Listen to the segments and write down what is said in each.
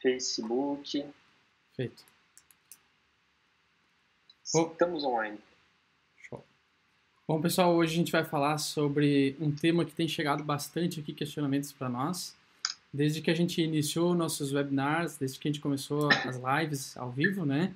Facebook. Feito. Estamos online. Show. Bom, pessoal, hoje a gente vai falar sobre um tema que tem chegado bastante aqui, questionamentos para nós. Desde que a gente iniciou nossos webinars, desde que a gente começou as lives ao vivo, né?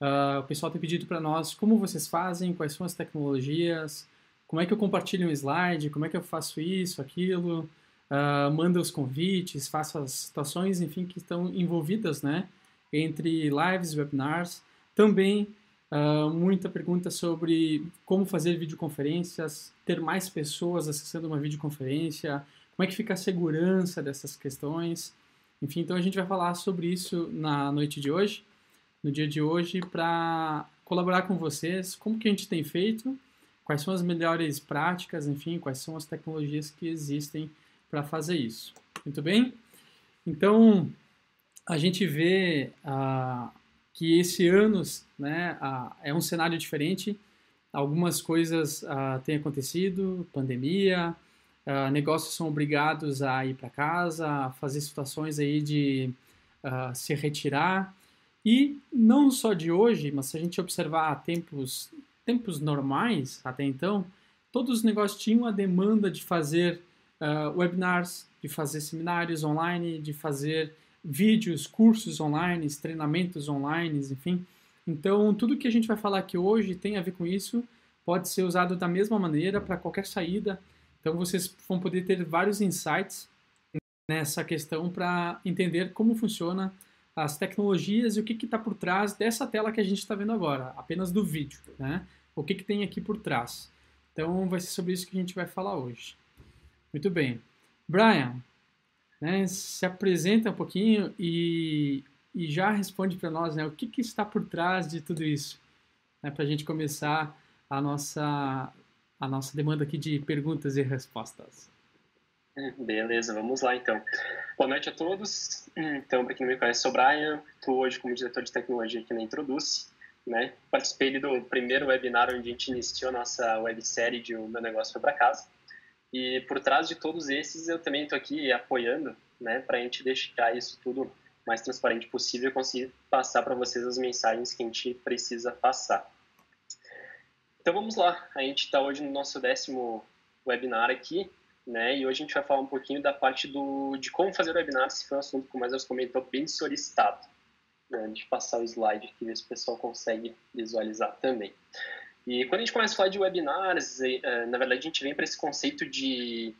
Uh, o pessoal tem pedido para nós como vocês fazem, quais são as tecnologias, como é que eu compartilho um slide, como é que eu faço isso, aquilo, uh, manda os convites, faço as situações, enfim, que estão envolvidas, né, entre lives, webinars. Também uh, muita pergunta sobre como fazer videoconferências, ter mais pessoas acessando uma videoconferência, como é que fica a segurança dessas questões. Enfim, então a gente vai falar sobre isso na noite de hoje, no dia de hoje, para colaborar com vocês, como que a gente tem feito quais são as melhores práticas, enfim, quais são as tecnologias que existem para fazer isso. Muito bem? Então, a gente vê ah, que esse ano né, ah, é um cenário diferente. Algumas coisas ah, têm acontecido, pandemia, ah, negócios são obrigados a ir para casa, a fazer situações aí de ah, se retirar. E não só de hoje, mas se a gente observar tempos tempos normais, até então, todos os negócios tinham a demanda de fazer uh, webinars, de fazer seminários online, de fazer vídeos, cursos online, treinamentos online, enfim. Então, tudo que a gente vai falar aqui hoje tem a ver com isso, pode ser usado da mesma maneira para qualquer saída. Então, vocês vão poder ter vários insights nessa questão para entender como funciona as tecnologias e o que está por trás dessa tela que a gente está vendo agora, apenas do vídeo, né? O que, que tem aqui por trás. Então, vai ser sobre isso que a gente vai falar hoje. Muito bem. Brian, né, se apresenta um pouquinho e, e já responde para nós né, o que, que, está por trás de tudo isso, né, para a gente começar a nossa, a nossa demanda aqui de perguntas e respostas. Beleza, vamos lá então. Boa noite a todos. Então, para quem não me conhece, sou o Brian, estou hoje como diretor de tecnologia aqui na Introduce. Né? Participei do primeiro webinar onde a gente iniciou a nossa websérie de O Meu Negócio Foi Para Casa. E por trás de todos esses, eu também estou aqui apoiando né, para a gente deixar isso tudo mais transparente possível e conseguir passar para vocês as mensagens que a gente precisa passar. Então vamos lá, a gente está hoje no nosso décimo webinar aqui né? E hoje a gente vai falar um pouquinho da parte do, de como fazer webinars, que foi um assunto, como a comentou, bem solicitado. Né? Deixa passar o slide aqui, ver se o pessoal consegue visualizar também. E quando a gente começa a falar de webinars, eh, na verdade a gente vem para esse conceito de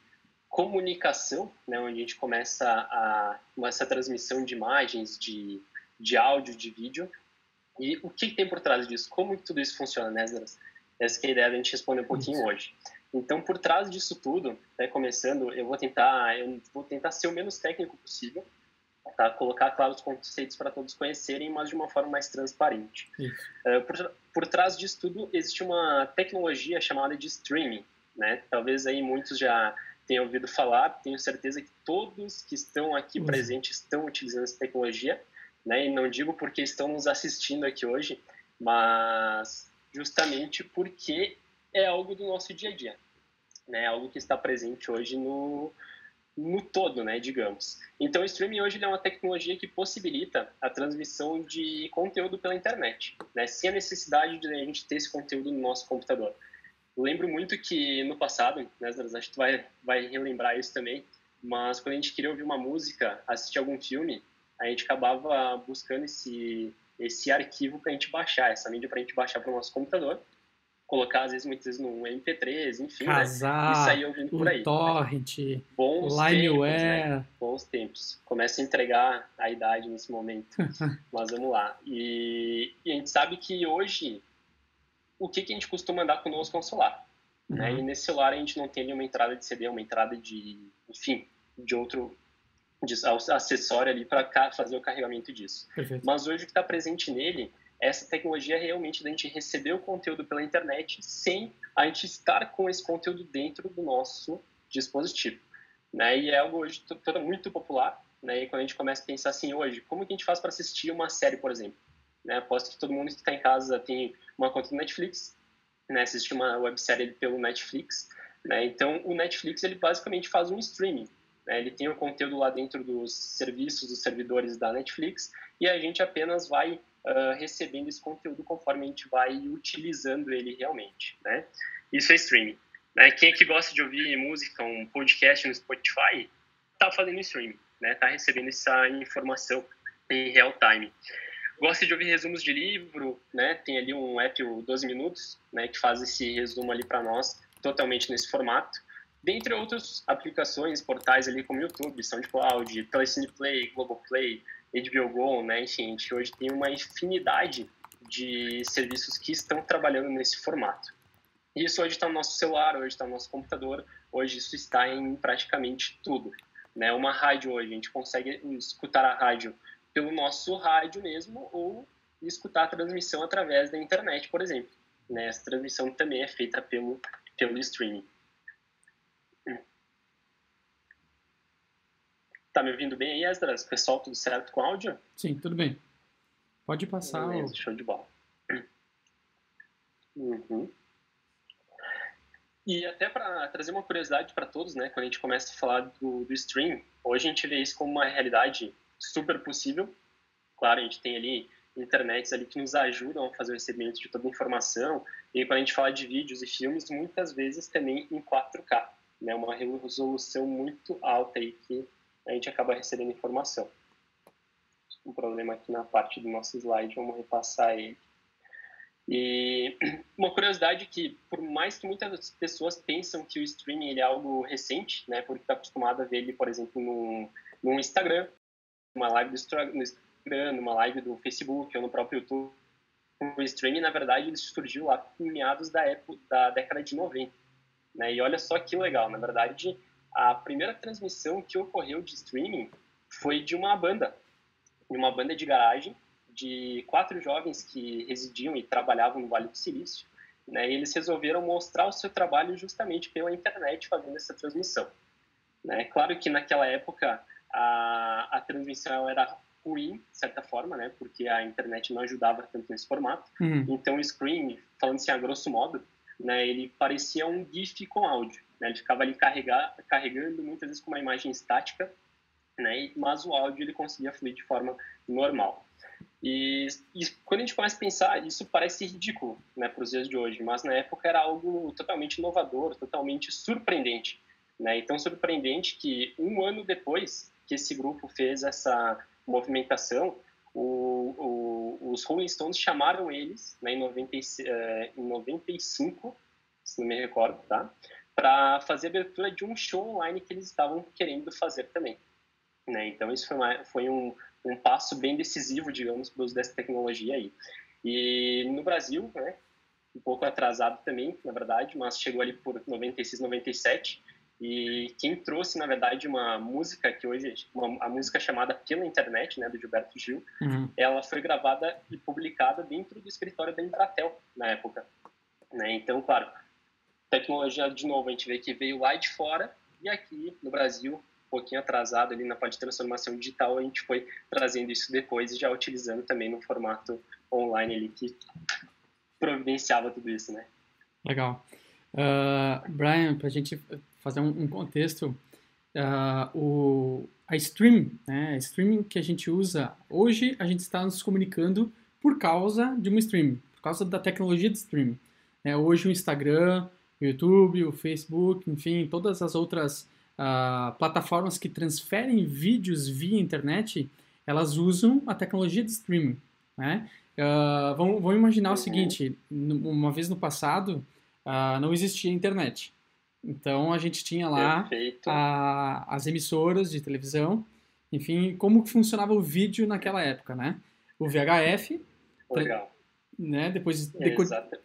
comunicação, né? Onde a gente começa a essa transmissão de imagens, de, de áudio, de vídeo. E o que, tem por trás disso? Como tudo isso funciona, né, Zras? Essa é a ideia da gente responder um pouquinho hoje. Então, por trás disso tudo, né, começando, eu vou tentar, eu vou tentar ser o menos técnico possível, tá? Colocar claro os conceitos para todos conhecerem, mas de uma forma mais transparente. Uh, por, por trás disso tudo existe uma tecnologia chamada de streaming, né? Talvez aí muitos já tenham ouvido falar, tenho certeza que todos que estão aqui uhum. presentes estão utilizando essa tecnologia, né? E não digo porque estão nos assistindo aqui hoje, mas justamente porque é algo do nosso dia a dia, né? Algo que está presente hoje no, no todo, né, digamos. Então, o streaming hoje é uma tecnologia que possibilita a transmissão de conteúdo pela internet, né, sem a necessidade de a gente ter esse conteúdo no nosso computador. Lembro muito que no passado, né, acho que tu vai, vai relembrar isso também, mas quando a gente queria ouvir uma música, assistir algum filme, a gente acabava buscando esse, esse arquivo para a gente baixar, essa mídia para a gente baixar para o nosso computador, colocar às vezes muitas vezes no MP3, enfim, Casar, né? E sair ouvindo por aí. Torrent, bons Limeware. Tempos, né? Bons tempos. Começa a entregar a idade nesse momento. Mas vamos lá. E, e, a gente sabe que hoje o que, que a gente costuma andar conosco é um celular. Uhum. Né? E nesse celular a gente não tem nenhuma entrada de CD, uma entrada de, enfim, de outro de acessório ali para fazer o carregamento disso. Perfeito. Mas hoje o que está presente nele essa tecnologia é realmente da gente receber o conteúdo pela internet sem a gente estar com esse conteúdo dentro do nosso dispositivo. Né? E é algo hoje muito popular. Né? E quando a gente começa a pensar assim, hoje, como que a gente faz para assistir uma série, por exemplo? Né? Aposto que todo mundo que está em casa tem uma conta no Netflix, né? assiste uma websérie pelo Netflix. Né? Então, o Netflix ele basicamente faz um streaming. Né? Ele tem o conteúdo lá dentro dos serviços, dos servidores da Netflix, e a gente apenas vai uh, recebendo esse conteúdo conforme a gente vai utilizando ele realmente. Né? Isso é streaming. Né? Quem é que gosta de ouvir música, um podcast no Spotify, está fazendo streaming, né? Está recebendo essa informação em real time. Gosta de ouvir resumos de livro, né? Tem ali um app, o 12 Minutos, né? Que faz esse resumo ali para nós, totalmente nesse formato. Dentre outras aplicações, portais ali como YouTube, SoundCloud, Telecine Play, Globoplay, HBO Go, né? Enfim, a gente hoje tem uma infinidade de serviços que estão trabalhando nesse formato. Isso hoje está no nosso celular, hoje está no nosso computador, hoje isso está em praticamente tudo. Né? Uma rádio hoje, a gente consegue escutar a rádio pelo nosso rádio mesmo ou escutar a transmissão através da internet, por exemplo. Né? Essa transmissão também é feita pelo, pelo streaming. Tá me ouvindo bem aí, Esdras? Pessoal, tudo certo com áudio? Sim, tudo bem. Pode passar. Beleza, o... show de bola. Uhum. E até para trazer uma curiosidade para todos, né, quando a gente começa a falar do, do stream, hoje a gente vê isso como uma realidade super possível. Claro, a gente tem ali internets ali que nos ajudam a fazer o recebimento de toda a informação. E quando a gente fala de vídeos e filmes, muitas vezes também em 4K, né, uma resolução muito alta aí que a gente acaba recebendo informação. Um problema aqui na parte do nosso slide, vamos repassar ele. E uma curiosidade que, por mais que muitas pessoas pensam que o streaming ele é algo recente, né, porque está acostumado a ver ele, por exemplo, no, no Instagram, numa live do Instagram, numa live do Facebook ou no próprio YouTube, o streaming, na verdade, ele surgiu lá em meados da, época, da década de 90. Né? E olha só que legal, na verdade, a primeira transmissão que ocorreu de streaming foi de uma banda, de uma banda de garagem, de quatro jovens que residiam e trabalhavam no Vale do Silício, né, e eles resolveram mostrar o seu trabalho justamente pela internet fazendo essa transmissão. Né? Claro que naquela época a, a transmissão era ruim, de certa forma, né, porque a internet não ajudava tanto nesse formato. Uhum. Então o screen, falando assim a grosso modo, né, ele parecia um GIF com áudio. Né? Ele ficava ali carregar, carregando muitas vezes com uma imagem estática, né, mas o áudio ele conseguia fluir de forma normal. E, e, quando a gente começa a pensar, isso parece ridículo né, para os dias de hoje, mas na época era algo totalmente inovador, totalmente surpreendente. Né? E tão surpreendente que um ano depois que esse grupo fez essa movimentação, o, o, os Rolling Stones chamaram eles né, em, 90, eh, em 95, se não me recordo, tá? Para fazer a abertura de um show online que eles estavam querendo fazer também. Né? Então, isso foi, uma, foi um, um passo bem decisivo, digamos, para o uso dessa tecnologia aí. E no Brasil, né, um pouco atrasado também, na verdade, mas chegou ali por 96, 97, e quem trouxe, na verdade, uma música que hoje, uma, a música chamada Pela Internet, né, do Gilberto Gil, uhum. ela foi gravada e publicada dentro do escritório da Embratel, na época. Né? Então, claro, tecnologia, de novo, a gente vê que veio lá de fora, e aqui no Brasil pouquinho atrasado ali na parte de transformação digital, a gente foi trazendo isso depois e já utilizando também no formato online ali que providenciava tudo isso, né? Legal. Uh, Brian, para a gente fazer um, um contexto, uh, o, a stream, né, a streaming que a gente usa hoje, a gente está nos comunicando por causa de uma stream, por causa da tecnologia de streaming. É, hoje o Instagram, o YouTube, o Facebook, enfim, todas as outras uh, plataformas que transferem vídeos via internet, elas usam a tecnologia de streaming. Né? Uh, vamos, vamos, imaginar uhum. o seguinte: uma vez no passado uh, não existia internet. Então a gente tinha lá a, as emissoras de televisão, enfim, como funcionava o vídeo naquela época, né? O VHF, Legal. Né? Depois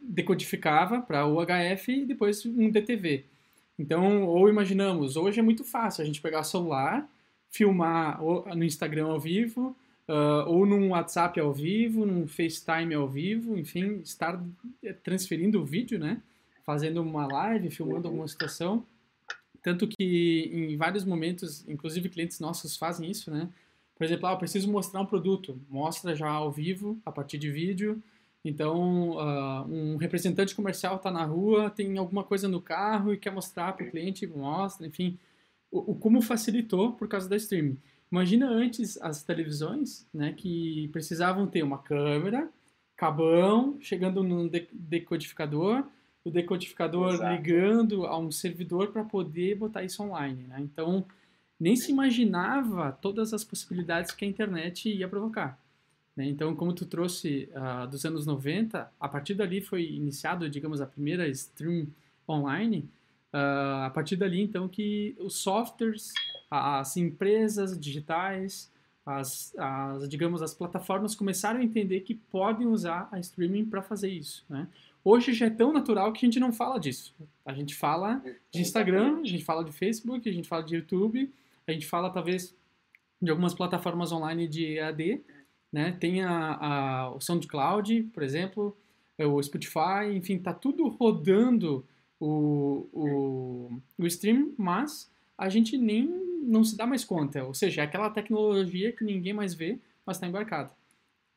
decodificava para UHF e depois um DTV. Então, ou imaginamos, hoje é muito fácil a gente pegar o celular, filmar no Instagram ao vivo, uh, ou num WhatsApp ao vivo, num FaceTime ao vivo, enfim, estar transferindo o vídeo, né? Fazendo uma live, filmando alguma situação. Tanto que em vários momentos, inclusive clientes nossos fazem isso, né? Por exemplo, ah, eu preciso mostrar um produto, mostra já ao vivo, a partir de vídeo, então, uh, um representante comercial está na rua, tem alguma coisa no carro e quer mostrar para o cliente, mostra, enfim. o, o, como facilitou por causa da streaming. Imagina antes as televisões, né, que precisavam ter uma câmera, cabão, chegando no decodificador, o decodificador Exato. ligando a um servidor para poder botar isso online. Né? Então, nem se imaginava todas as possibilidades que a internet ia provocar. Né? Então, como tu trouxe uh, dos anos 90, a partir dali foi iniciado, digamos, a primeira stream online. Uh, a partir dali, então, que os softwares, as empresas digitais, as, as, digamos, as plataformas começaram a entender que podem usar a streaming para fazer isso. Né? Hoje já é tão natural que a gente não fala disso. A gente fala de Instagram, a gente fala de Facebook, a gente fala de YouTube, a gente fala talvez de algumas plataformas online de EAD, né? Tem a, a, o SoundCloud, por exemplo, é o Spotify, enfim, tá tudo rodando o, o, o stream, mas a gente nem não se dá mais conta. Ou seja, é aquela tecnologia que ninguém mais vê, mas está embarcada.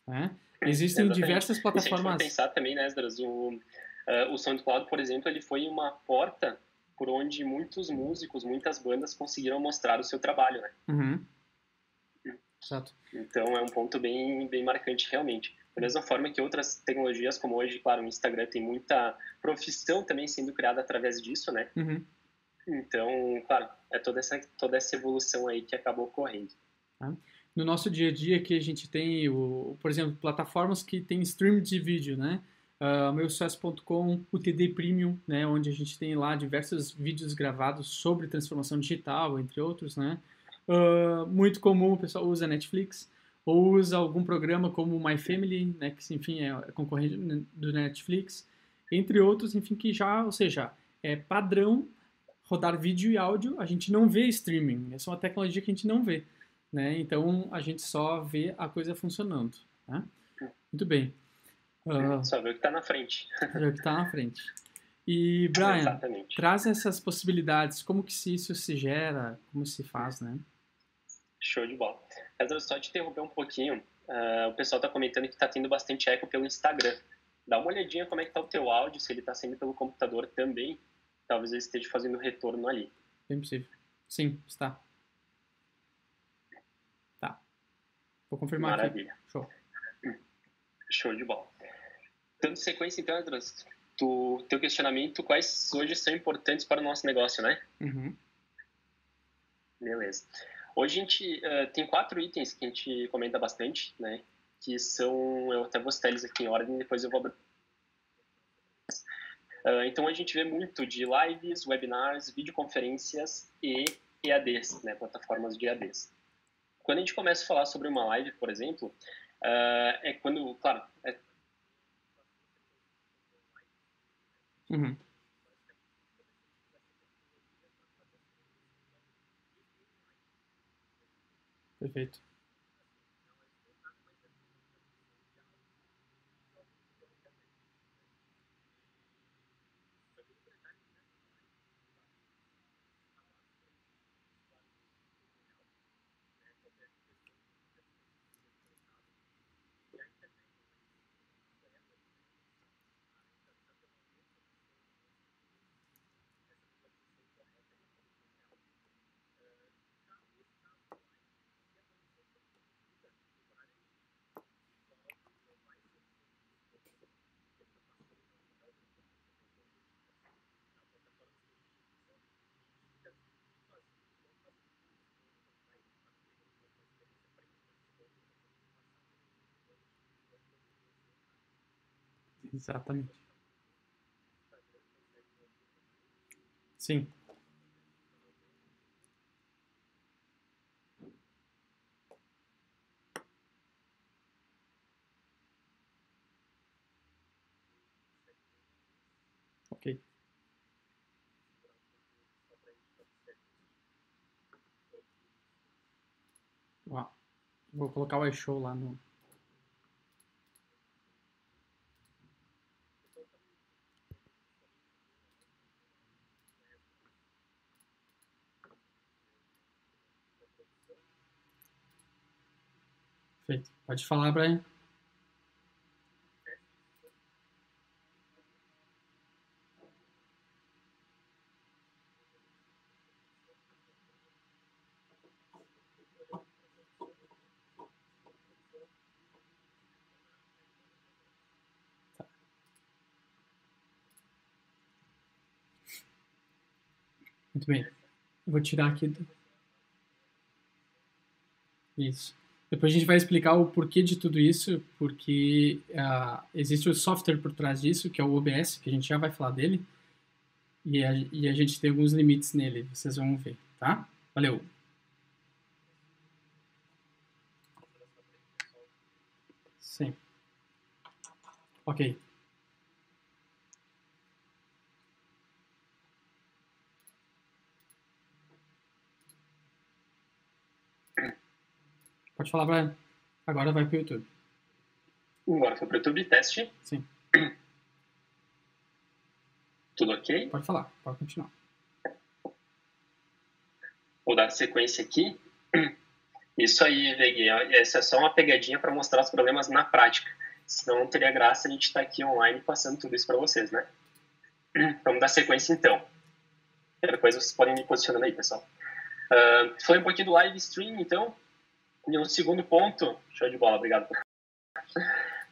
Né? Existem Exatamente. diversas plataformas. E se pensar também, né, Esdras, o, uh, o SoundCloud, por exemplo, ele foi uma porta por onde muitos músicos, muitas bandas conseguiram mostrar o seu trabalho, né? Uhum. Exato. Então é um ponto bem, bem marcante realmente. Da mesma forma que outras tecnologias, como hoje, claro, o Instagram tem muita profissão também sendo criada através disso, né? Uhum. Então, claro, é toda essa, toda essa evolução aí que acabou ocorrendo. Tá no nosso dia a dia aqui a gente tem, o, por exemplo, plataformas que tem stream de vídeo, né? Uh, meusucesso.com, o TD Premium, né, onde a gente tem lá diversos vídeos gravados sobre transformação digital, entre outros, né? Uh, muito comum o pessoal usa Netflix ou usa algum programa como My Family, né, que enfim é, é concorrente do Netflix, entre outros, enfim, que já, ou seja, é padrão rodar vídeo e áudio, a gente não vê streaming, essa é uma tecnologia que a gente não vê né? Então a gente só vê a coisa funcionando, né? Muito bem. Uh, só vê o que está na frente. Só vê o que está na frente. E Brian, Exatamente. traz essas possibilidades. Como que isso se gera? Como se faz, né? Show de bola. Mas só te interromper um pouquinho. Uh, o pessoal está comentando que está tendo bastante eco pelo Instagram. Dá uma olhadinha como é que está o teu áudio, se ele está sendo pelo computador também. Talvez ele esteja fazendo retorno ali. Bem possível. Sim, está. Vou confirmar Maravilha. aqui. Show. Show de bola. Dando sequência, então, Andras, tu, teu questionamento, quais hoje são importantes para o nosso negócio, né? Uhum. Beleza. Hoje a gente uh, tem quatro itens que a gente comenta bastante, né? Que são, eu até vou citar eles aqui em ordem, depois eu vou abrir. Uh, então a gente vê muito de lives, webinars, videoconferências e EADs, né? Plataformas de EADs. Quando a gente começa a falar sobre uma live, por exemplo, uh, é quando, claro, é... Uhum. Perfeito. Exatamente. Sim. Ok. Uau. Vou colocar o iShow lá no, Perfeito. Pode falar, Brian. Muito bem. Eu vou tirar aqui. Do... Isso. Depois a gente vai explicar o porquê de tudo isso, porque uh, existe o software por trás disso, que é o OBS, que a gente já vai falar dele, e a, e a gente tem alguns limites nele, vocês vão ver, tá? Valeu! Sim. Ok. Pode falar, Brian. Agora vai para o YouTube. Agora foi para o YouTube, teste. Sim. Tudo ok? Pode falar, pode continuar. Vou dar sequência aqui. Isso aí, Vegui, essa é só uma pegadinha para mostrar os problemas na prática. Senão não teria graça a gente estar tá aqui online passando tudo isso para vocês, né? Vamos dar sequência então. Depois vocês podem me posicionando aí, pessoal. Uh, falei um pouquinho do live stream, então. E um segundo ponto, show de bola, obrigado.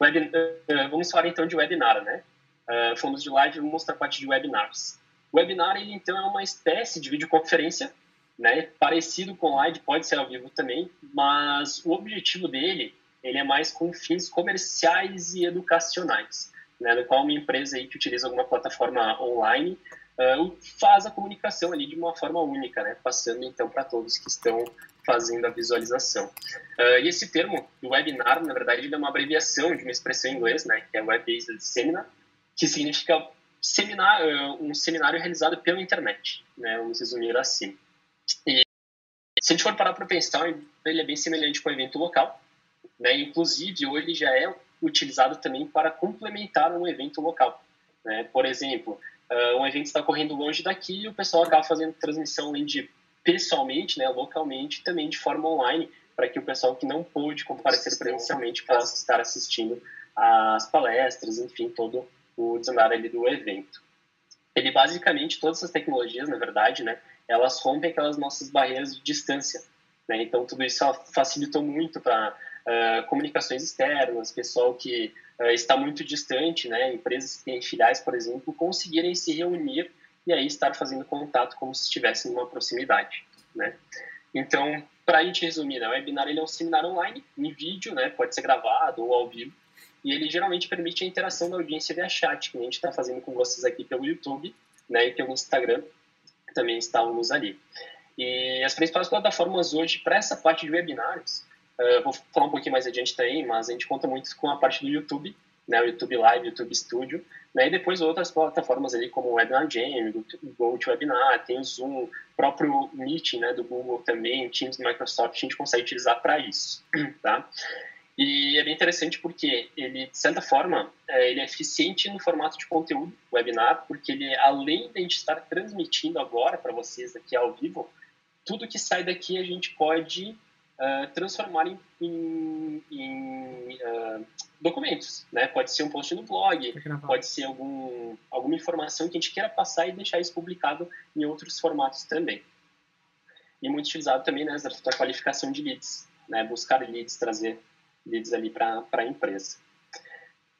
Uh, vamos falar então de webinar, né? Uh, fomos de live, vamos mostrar a parte de webinars. Webinar, ele, então, é uma espécie de videoconferência, né? Parecido com live, pode ser ao vivo também, mas o objetivo dele, ele é mais com fins comerciais e educacionais, né? No qual uma empresa aí que utiliza alguma plataforma online uh, faz a comunicação ali de uma forma única, né? Passando, então, para todos que estão fazendo a visualização. Uh, e esse termo, webinar, na verdade, ele é uma abreviação de uma expressão em inglês, né, que é Web-Based Seminar, que significa seminar, uh, um seminário realizado pela internet, né, vamos resumir assim. E se a gente for parar para pensar, ele é bem semelhante com o evento local, né, inclusive hoje ele já é utilizado também para complementar um evento local. Né? Por exemplo, uh, um evento está correndo longe daqui e o pessoal acaba fazendo transmissão de pessoalmente, né, localmente, também de forma online, para que o pessoal que não pôde comparecer presencialmente possa estar assistindo às palestras, enfim, todo o desandar ali do evento. Ele basicamente, todas essas tecnologias, na verdade, né, elas rompem aquelas nossas barreiras de distância. Né? Então, tudo isso facilitou muito para uh, comunicações externas, pessoal que uh, está muito distante, né, empresas que têm filiais, por exemplo, conseguirem se reunir e aí estar fazendo contato como se estivesse numa proximidade, né? Então, para a gente resumir, né, o webinar ele é um seminário online, em vídeo, né, pode ser gravado ou ao vivo, e ele geralmente permite a interação da audiência via chat, que a gente está fazendo com vocês aqui pelo YouTube, né, e pelo Instagram, também estávamos ali. E as principais plataformas hoje para essa parte de webinários, uh, vou falar um pouquinho mais adiante também, mas a gente conta muito com a parte do YouTube, né, o YouTube Live, o YouTube Studio, né, e depois outras plataformas ali como o Webinar Jam, o GoToWebinar, tem o Zoom, próprio Meeting, né, do Google também, Teams do Microsoft, a gente consegue utilizar para isso, tá? E é bem interessante porque ele, de certa forma, é, ele é eficiente no formato de conteúdo webinar, porque ele, além de a gente estar transmitindo agora para vocês aqui ao vivo, tudo que sai daqui a gente pode uh, transformar em, em, em uh, documentos, né? Pode ser um post no blog, pode ser algum, alguma informação que a gente queira passar e deixar isso publicado em outros formatos também. E muito utilizado também né, a qualificação de leads, né? Buscar leads, trazer leads ali para a empresa.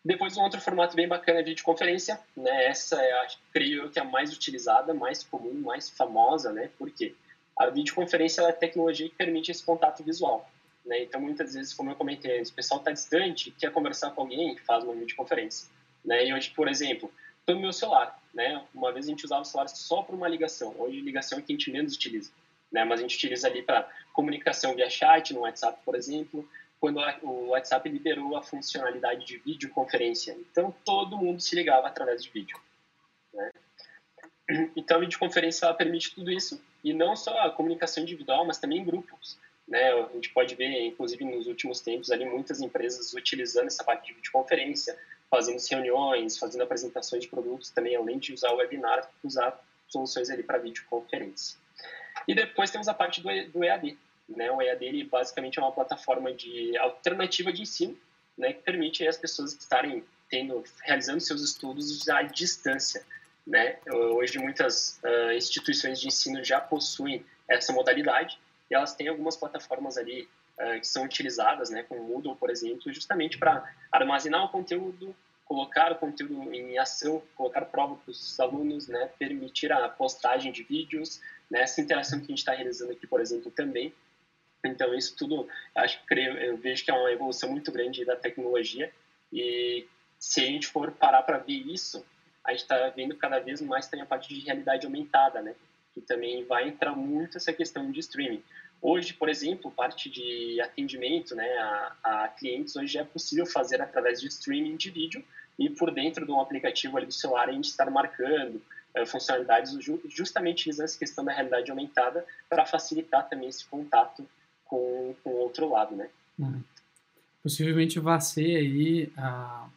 Depois, um outro formato bem bacana de conferência, né? Essa é, creio eu, que é a mais utilizada, mais comum, mais famosa, né? Por quê? A videoconferência é a tecnologia que permite esse contato visual. Né? Então, muitas vezes, como eu comentei, o pessoal está distante, quer conversar com alguém, faz uma videoconferência. Né? E hoje, por exemplo, estou no meu celular. Né? Uma vez a gente usava o celular só para uma ligação. Hoje, ligação é que a gente menos utiliza. Né? Mas a gente utiliza ali para comunicação via chat, no WhatsApp, por exemplo, quando o WhatsApp liberou a funcionalidade de videoconferência. Então, todo mundo se ligava através de vídeo. Então, a videoconferência permite tudo isso, e não só a comunicação individual, mas também grupos. Né? A gente pode ver, inclusive, nos últimos tempos, ali muitas empresas utilizando essa parte de videoconferência, fazendo reuniões, fazendo apresentações de produtos também, além de usar o webinar, usar soluções ali para videoconferência. E depois temos a parte do, do EAD. Né? O EAD ele, basicamente é uma plataforma de alternativa de ensino, né, que permite as pessoas estarem tendo, realizando seus estudos à distância. Né? Hoje, muitas uh, instituições de ensino já possuem essa modalidade e elas têm algumas plataformas ali uh, que são utilizadas, né, como o Moodle, por exemplo, justamente para armazenar o conteúdo, colocar o conteúdo em ação, colocar prova para os alunos, né, permitir a postagem de vídeos, nessa interação que a gente está realizando aqui, por exemplo, também. Então, isso tudo, acho que eu vejo que é uma evolução muito grande da tecnologia e se a gente for parar para ver isso, a gente está vendo cada vez mais também a parte de realidade aumentada, né? Que também vai entrar muito essa questão de streaming. Hoje, por exemplo, parte de atendimento né, a, a clientes hoje é possível fazer através de streaming de vídeo e por dentro de um aplicativo ali do celular a gente estar marcando é, funcionalidades justamente utilizando essa questão da realidade aumentada para facilitar também esse contato com, com o outro lado, né? Uhum. Possivelmente vai ser aí, a,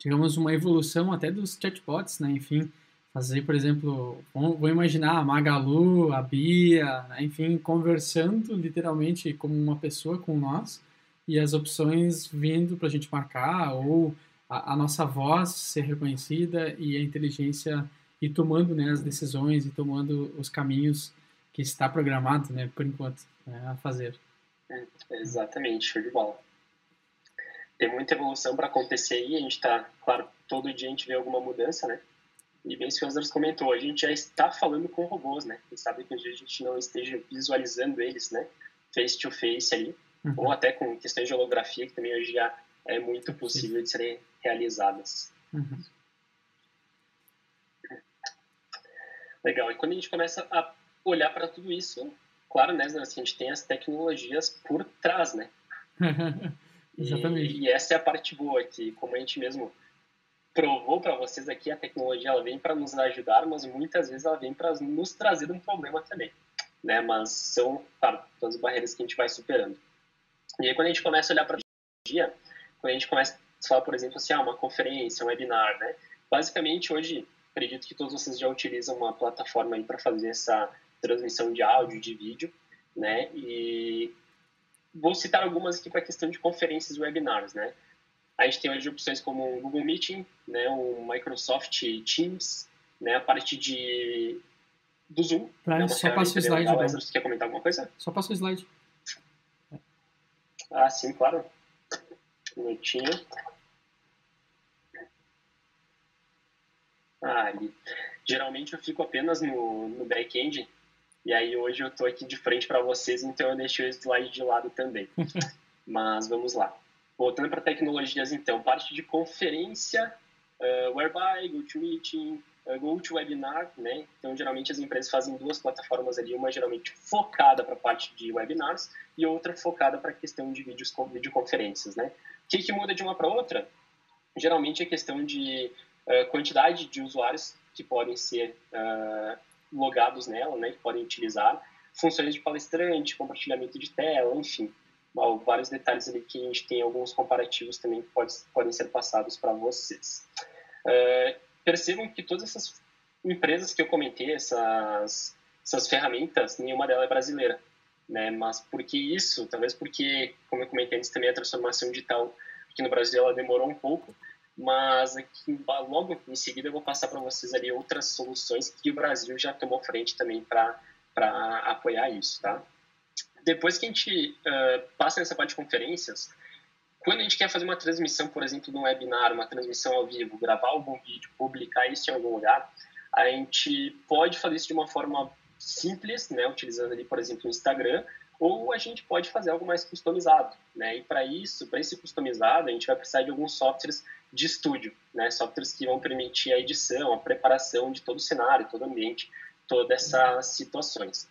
digamos, uma evolução até dos chatbots, né? Enfim, fazer, por exemplo, vou imaginar a Magalu, a Bia, né? enfim, conversando literalmente como uma pessoa com nós e as opções vindo para a gente marcar ou a, a, nossa voz ser reconhecida e a inteligência ir tomando né, as decisões e tomando os caminhos que está programado, né, por enquanto, né, a fazer. É, exatamente, show de bola. Tem muita evolução para acontecer aí, a gente está, claro, todo dia a gente vê alguma mudança, né? E bem se o Osdras comentou, a gente já está falando com robôs, né? Quem sabe que a gente não esteja visualizando eles, né? Face to face ali, uhum. ou até com questões de holografia, que também hoje já é muito possível de serem realizadas. Uhum. Legal. E quando a gente começa a olhar para tudo isso, claro, né, assim, a gente tem as tecnologias por trás, né? Exatamente. E, e, essa é a parte boa, que como a gente mesmo provou para vocês aqui, a tecnologia ela vem para nos ajudar, mas muitas vezes ela vem para nos trazer um problema também, né? Mas são, claro, as barreiras que a gente vai superando. E aí quando a gente começa a olhar para a tecnologia, quando a gente começa a falar, por exemplo, assim, ah, uma conferência, um webinar, né? Basicamente, hoje, acredito que todos vocês já utilizam uma plataforma aí para fazer essa transmissão de áudio, de vídeo, né? E vou citar algumas aqui para a questão de conferências e webinars, né? A gente tem hoje opções como o Google Meeting, né, o Microsoft Teams, né, a parte de do Zoom. Né, só passa o slide. Você quer comentar alguma coisa? Só passa o slide. Ah, sim, claro. Um minutinho. Ah, ali. Geralmente eu fico apenas no, no back-end, e aí hoje eu estou aqui de frente para vocês, então eu deixei o slide de lado também. Mas vamos lá. Voltando para tecnologias, então, parte de conferência, uh, whereby, GoToMeeting, uh, GoToWebinar, né? Então, geralmente as empresas fazem duas plataformas ali, uma geralmente focada para a parte de webinars e outra focada para a questão de vídeos, videoconferências, né? O que, que muda de uma para outra? Geralmente é questão de uh, quantidade de usuários que podem ser uh, logados nela, né, que podem utilizar, funções de palestrante, compartilhamento de tela, enfim, vários detalhes ali que a gente tem alguns comparativos também que pode, podem ser passados para vocês. Uh, percebam que todas essas empresas que eu comentei, essas, essas ferramentas, nenhuma delas é brasileira, né? Mas por que isso? Talvez porque, como eu comentei antes, também a transformação digital aqui no Brasil ela demorou um pouco, mas aqui, logo em seguida eu vou passar para vocês ali outras soluções que o Brasil já tomou frente também para apoiar isso, tá? Depois que a gente uh, passa nessa parte de conferências, quando a gente quer fazer uma transmissão, por exemplo, de um webinar, uma transmissão ao vivo, gravar algum vídeo, publicar isso em algum lugar, a gente pode fazer isso de uma forma simples, né, utilizando ali, por exemplo, o Instagram, ou a gente pode fazer algo mais customizado, né? E para isso, para esse customizado, a gente vai precisar de alguns softwares de estúdio, né? Softwares que vão permitir a edição, a preparação de todo o cenário, todo o ambiente, todas essas situações.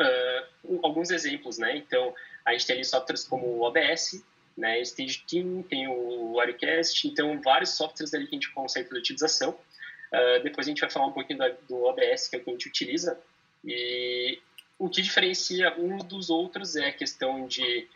Uh, alguns exemplos, né? Então, a gente tem ali softwares como o OBS, né? Stage Team, tem o Wirecast, então vários softwares ali que a gente consegue fazer utilização. Uh, depois a gente vai falar um pouquinho do OBS, que é o que a gente utiliza. E o que diferencia uns dos outros é a questão de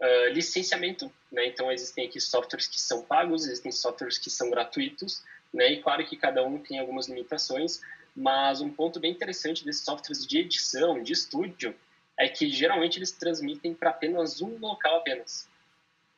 uh, licenciamento, né? Então existem aqui softwares que são pagos, existem softwares que são gratuitos, né? E claro que cada um tem algumas limitações, mas um ponto bem interessante desses softwares de edição, de estúdio, é que geralmente eles transmitem para apenas um local apenas.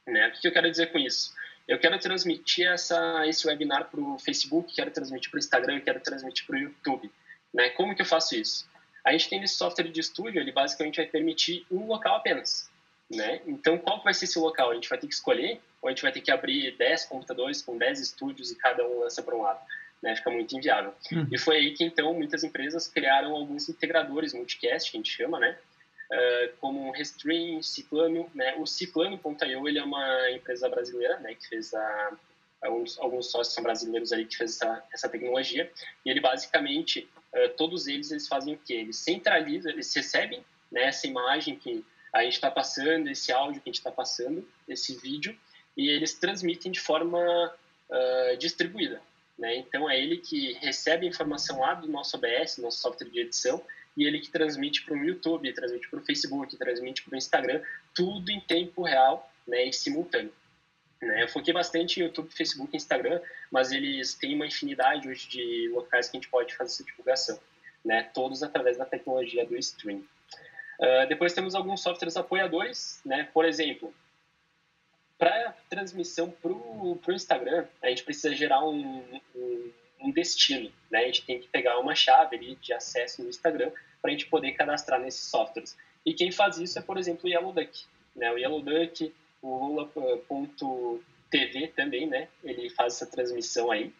Né? O que eu quero dizer com isso? Eu quero transmitir essa, esse webinar para o Facebook, quero transmitir para o Instagram, quero transmitir para o YouTube. Né? Como que eu faço isso? A gente tem esse software de estúdio, ele basicamente vai permitir um local apenas. Né? Então, qual vai ser esse local? A gente vai ter que escolher ou a gente vai ter que abrir 10 computadores com 10 estúdios e cada um lança para um lado? né? Fica muito inviável. Uhum. E foi aí que, então, muitas empresas criaram alguns integradores multicast, que a gente chama, né? Uh, como Restream, Ciclano, né? O Ciclano.io, ele é uma empresa brasileira, né? Que fez a... Alguns, alguns sócios são brasileiros ali que fez essa, essa tecnologia. E ele, basicamente, uh, todos eles, eles fazem o quê? Eles centralizam, eles recebem né, essa imagem que a gente está passando, esse áudio que a gente está passando, esse vídeo, e eles transmitem de forma uh, distribuída. Né? Então, é ele que recebe a informação lá do nosso OBS, nosso software de edição, e ele que transmite para o YouTube, transmite para o Facebook, transmite para o Instagram, tudo em tempo real né, e simultâneo. Né? Eu foquei bastante em YouTube, Facebook e Instagram, mas eles têm uma infinidade hoje de locais que a gente pode fazer essa divulgação, né? todos através da tecnologia do stream. Uh, depois temos alguns softwares apoiadores, né? por exemplo, para transmissão para o Instagram, a gente precisa gerar um, um, um, destino. Né? A gente tem que pegar uma chave ali de acesso no Instagram para a gente poder cadastrar nesses softwares. E quem faz isso é, por exemplo, o Yellow Duck. Né? O Yellow Duck, o Lula.tv também, né? ele faz essa transmissão aí.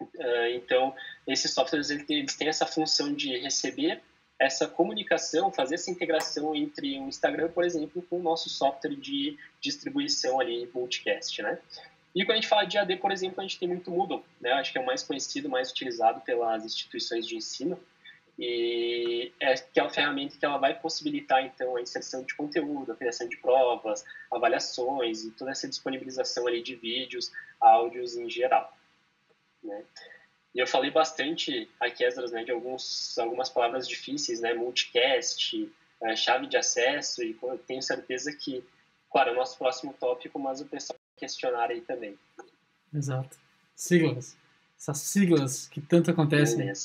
Uh, então, esses softwares eles têm essa função de receber essa comunicação, fazer essa integração entre o Instagram, por exemplo, com o nosso software de distribuição ali, multicast, né? E quando a gente fala de AD, por exemplo, a gente tem muito Moodle, né? Acho que é o mais conhecido, mais utilizado pelas instituições de ensino. E é aquela ferramenta que ela vai possibilitar, então, a inserção de conteúdo, a criação de provas, avaliações e toda essa disponibilização ali de vídeos, áudios em geral, né? E eu falei bastante aqui, Esdras, né, de alguns, algumas palavras difíceis, né, multicast, é, chave de acesso, e eu tenho certeza que, claro, é o nosso próximo tópico, mas o pessoal vai questionar aí também. Exato. Siglas. Essas siglas que tanto acontecem.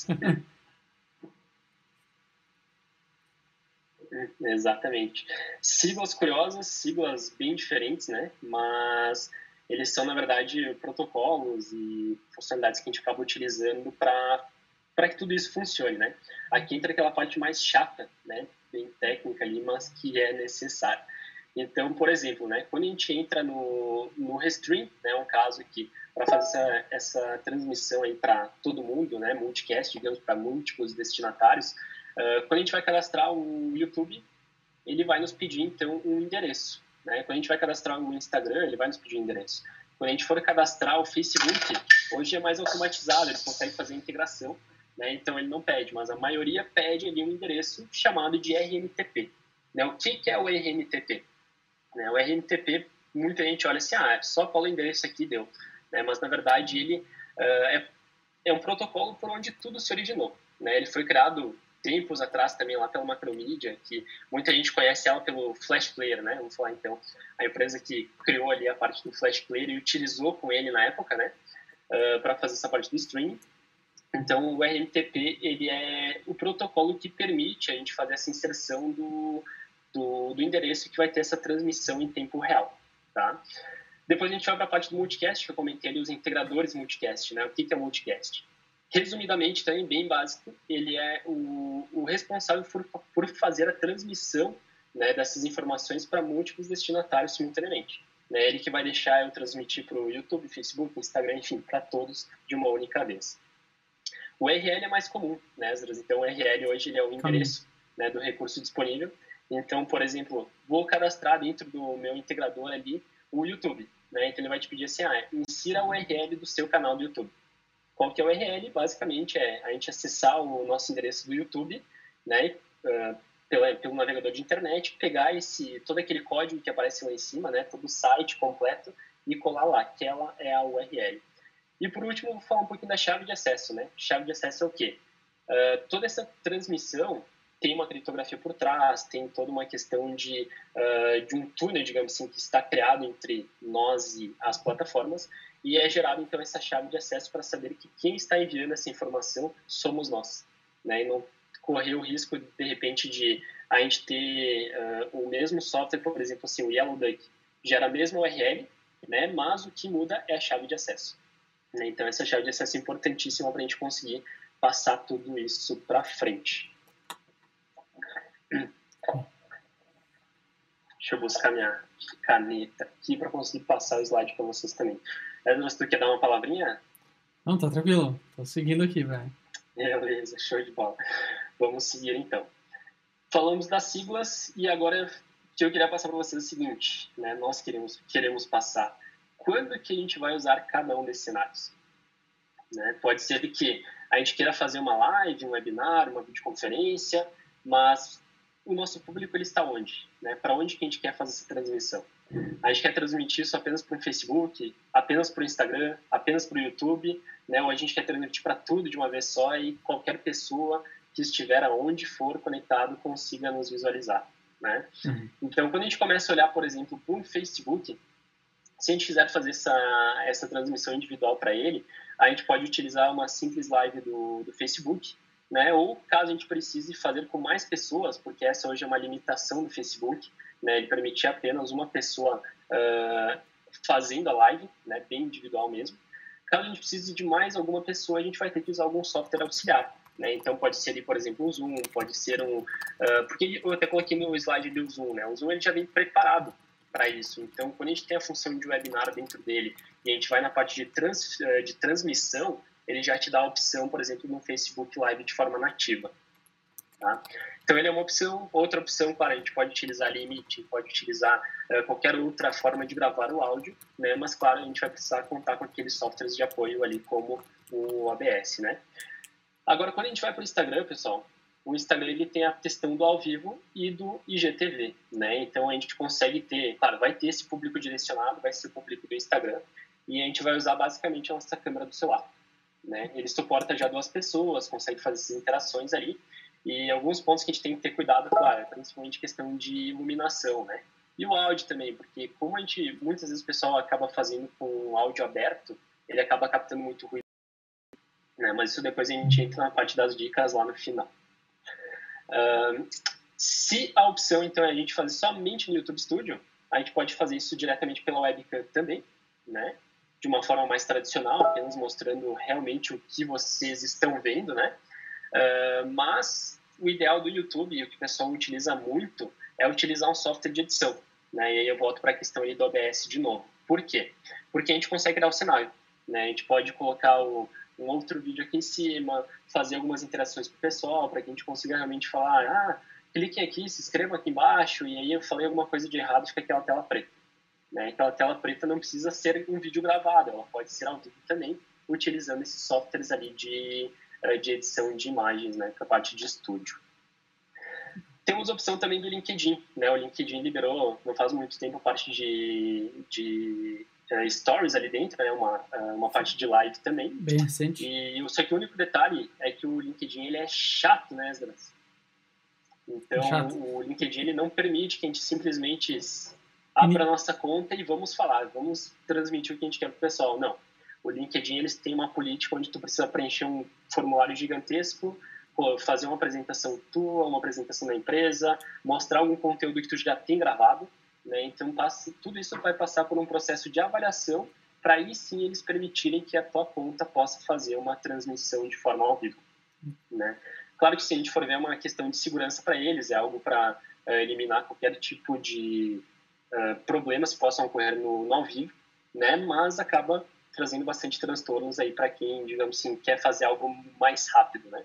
Exatamente. Siglas curiosas, siglas bem diferentes, né? Mas eles são, na verdade, protocolos e funcionalidades que a gente acaba utilizando para que tudo isso funcione, né? Aqui entra aquela parte mais chata, né? Bem técnica ali, mas que é necessária. Então, por exemplo, né? Quando a gente entra no, no Restream, né? Um caso que para fazer essa, essa transmissão aí para todo mundo, né? Multicast, digamos, para múltiplos destinatários, uh, quando a gente vai cadastrar o YouTube, ele vai nos pedir, então, um endereço, né? Quando a gente vai cadastrar o Instagram, ele vai nos pedir endereço. Quando a gente for cadastrar o Facebook, hoje é mais automatizado, ele consegue fazer a integração, né? então ele não pede, mas a maioria pede ali um endereço chamado de RMTP. Né? O que, que é o RMTP? Né? O RMTP, muita gente olha assim, ah, só cola o endereço aqui deu. Né? Mas, na verdade, ele uh, é, é um protocolo por onde tudo se originou. Né? Ele foi criado tempos atrás também lá pela Macromedia, que muita gente conhece ela pelo Flash Player, né? Vamos falar então, a empresa que criou ali a parte do Flash Player e utilizou com ele na época, né? Uh, para fazer essa parte do streaming. Então, o RMTP ele é o protocolo que permite a gente fazer essa inserção do, do, do endereço que vai ter essa transmissão em tempo real, tá? Depois a gente vai para a parte do multicast, que eu comentei ali, os integradores multicast, né? O que, que é multicast? Resumidamente, também bem básico, ele é o, o responsável por, por fazer a transmissão né, dessas informações para múltiplos destinatários simultaneamente. Né, ele que vai deixar eu transmitir para o YouTube, Facebook, Instagram, enfim, para todos de uma única vez. O URL é mais comum, né, Esdras? Então, o URL hoje ele é o endereço né, do recurso disponível. Então, por exemplo, vou cadastrar dentro do meu integrador ali o YouTube. Né? Então, ele vai te pedir assim, ah, insira o URL do seu canal do YouTube. Qual que é URL? Basicamente é a gente acessar o nosso endereço do YouTube, né, uh, pelo, pelo navegador de internet, pegar esse todo aquele código que aparece lá em cima, né, todo o site completo e colar lá. Aquela é a URL. E por último, vou falar um pouquinho da chave de acesso, né? Chave de acesso é o quê? Uh, toda essa transmissão tem uma criptografia por trás, tem toda uma questão de, uh, de um túnel, digamos assim, que está criado entre nós e as plataformas, e é gerado então essa chave de acesso para saber que quem está enviando essa informação somos nós, né? E não correr o risco de repente de a gente ter uh, o mesmo software, por exemplo, assim, o Yellow Duck gera a mesma URL, né? Mas o que muda é a chave de acesso. Né? Então essa chave de acesso é importantíssima para a gente conseguir passar tudo isso para frente. Deixa eu buscar minha caneta aqui para conseguir passar o slide para vocês também. Edras, tu quer dar uma palavrinha? Não, tá tranquilo. Tô seguindo aqui, velho. Beleza, show de bola. Vamos seguir então. Falamos das siglas e agora que eu queria passar para vocês é o seguinte, né? Nós queremos queremos passar quando que a gente vai usar cada um desses cenários. Né? Pode ser que a gente queira fazer uma live, um webinar, uma videoconferência, mas o nosso público ele está onde? Né? Para onde que a gente quer fazer essa transmissão? A gente quer transmitir isso apenas para o Facebook, apenas para o Instagram, apenas para o YouTube, né? ou a gente quer transmitir para tudo de uma vez só e qualquer pessoa que estiver aonde for conectado consiga nos visualizar. Né? Uhum. Então, quando a gente começa a olhar, por exemplo, para o Facebook, se a gente quiser fazer essa, essa transmissão individual para ele, a gente pode utilizar uma simples live do, do Facebook, né? Ou caso a gente precise fazer com mais pessoas, porque essa hoje é uma limitação do Facebook, né? Ele permite apenas uma pessoa uh, fazendo a live, né? Bem individual mesmo. Caso a gente precise de mais alguma pessoa, a gente vai ter que usar algum software auxiliar. Né? Então pode ser, por exemplo, um Zoom, pode ser um, uh, porque eu até coloquei no slide do Zoom, né? O Zoom ele já vem preparado para isso. Então, quando a gente tem a função de webinar dentro dele e a gente vai na parte de, trans, eh, de transmissão, ele já te dá a opção, por exemplo, no Facebook Live de forma nativa. Tá? Então, ele é uma opção. Outra opção, claro, a gente pode utilizar Limit, pode utilizar uh, qualquer outra forma de gravar o áudio, né? mas, claro, a gente vai precisar contar com aqueles softwares de apoio ali, como o OBS. Né? Agora, quando a gente vai para o Instagram, pessoal, o Instagram ele tem a questão do ao vivo e do IGTV, né? Então a gente consegue ter, claro, vai ter esse público direcionado, vai ser o público do Instagram e a gente vai usar basicamente a nossa câmera do celular, né? Ele suporta já duas pessoas, consegue fazer essas interações ali e alguns pontos que a gente tem que ter cuidado, claro, principalmente questão de iluminação, né? E o áudio também, porque como a gente muitas vezes o pessoal acaba fazendo com o áudio aberto, ele acaba captando muito ruído, né? Mas isso depois a gente entra na parte das dicas lá no final. Uh, se a opção, então, é a gente fazer somente no YouTube Studio, a gente pode fazer isso diretamente pela webcam também, né? De uma forma mais tradicional, apenas mostrando realmente o que vocês estão vendo, né? Uh, mas o ideal do YouTube, o que o pessoal utiliza muito, é utilizar um software de edição. Né? E aí eu volto para a questão do OBS de novo. Por quê? Porque a gente consegue dar o cenário. Né? A gente pode colocar o, um outro vídeo aqui em cima, fazer algumas interações com o pessoal, para que a gente consiga realmente falar, ah, cliquem aqui, se inscrevam aqui embaixo, e aí eu falei alguma coisa de errado, fica aquela tela preta. Né? Aquela tela preta não precisa ser um vídeo gravado, ela pode ser ao vivo também, utilizando esses softwares ali de, de edição de imagens, né, para a parte de estúdio. Temos a opção também do LinkedIn, né? O LinkedIn liberou, não faz muito tempo, a parte de, de uh, stories ali dentro, né? Uma, uh, uma parte de live também. Bem recente. E só que o único detalhe é que o LinkedIn ele é chato, né, Esdras? Então, chato. o LinkedIn ele não permite que a gente simplesmente abra a nossa conta e vamos falar, vamos transmitir o que a gente quer para o pessoal. Não. O LinkedIn eles tem uma política onde tu precisa preencher um formulário gigantesco, fazer uma apresentação tua, uma apresentação da empresa, mostrar algum conteúdo que tu já tem gravado, né? Então, passa, tudo isso vai passar por um processo de avaliação para aí sim eles permitirem que a tua conta possa fazer uma transmissão de forma ao vivo. Né? Claro que se a gente for ver é uma questão de segurança para eles, é algo para uh, eh, eliminar qualquer tipo de uh, problemas que possam ocorrer no, no ao vivo, né? mas acaba trazendo bastante transtornos aí para quem, digamos assim, quer fazer algo mais rápido. Né?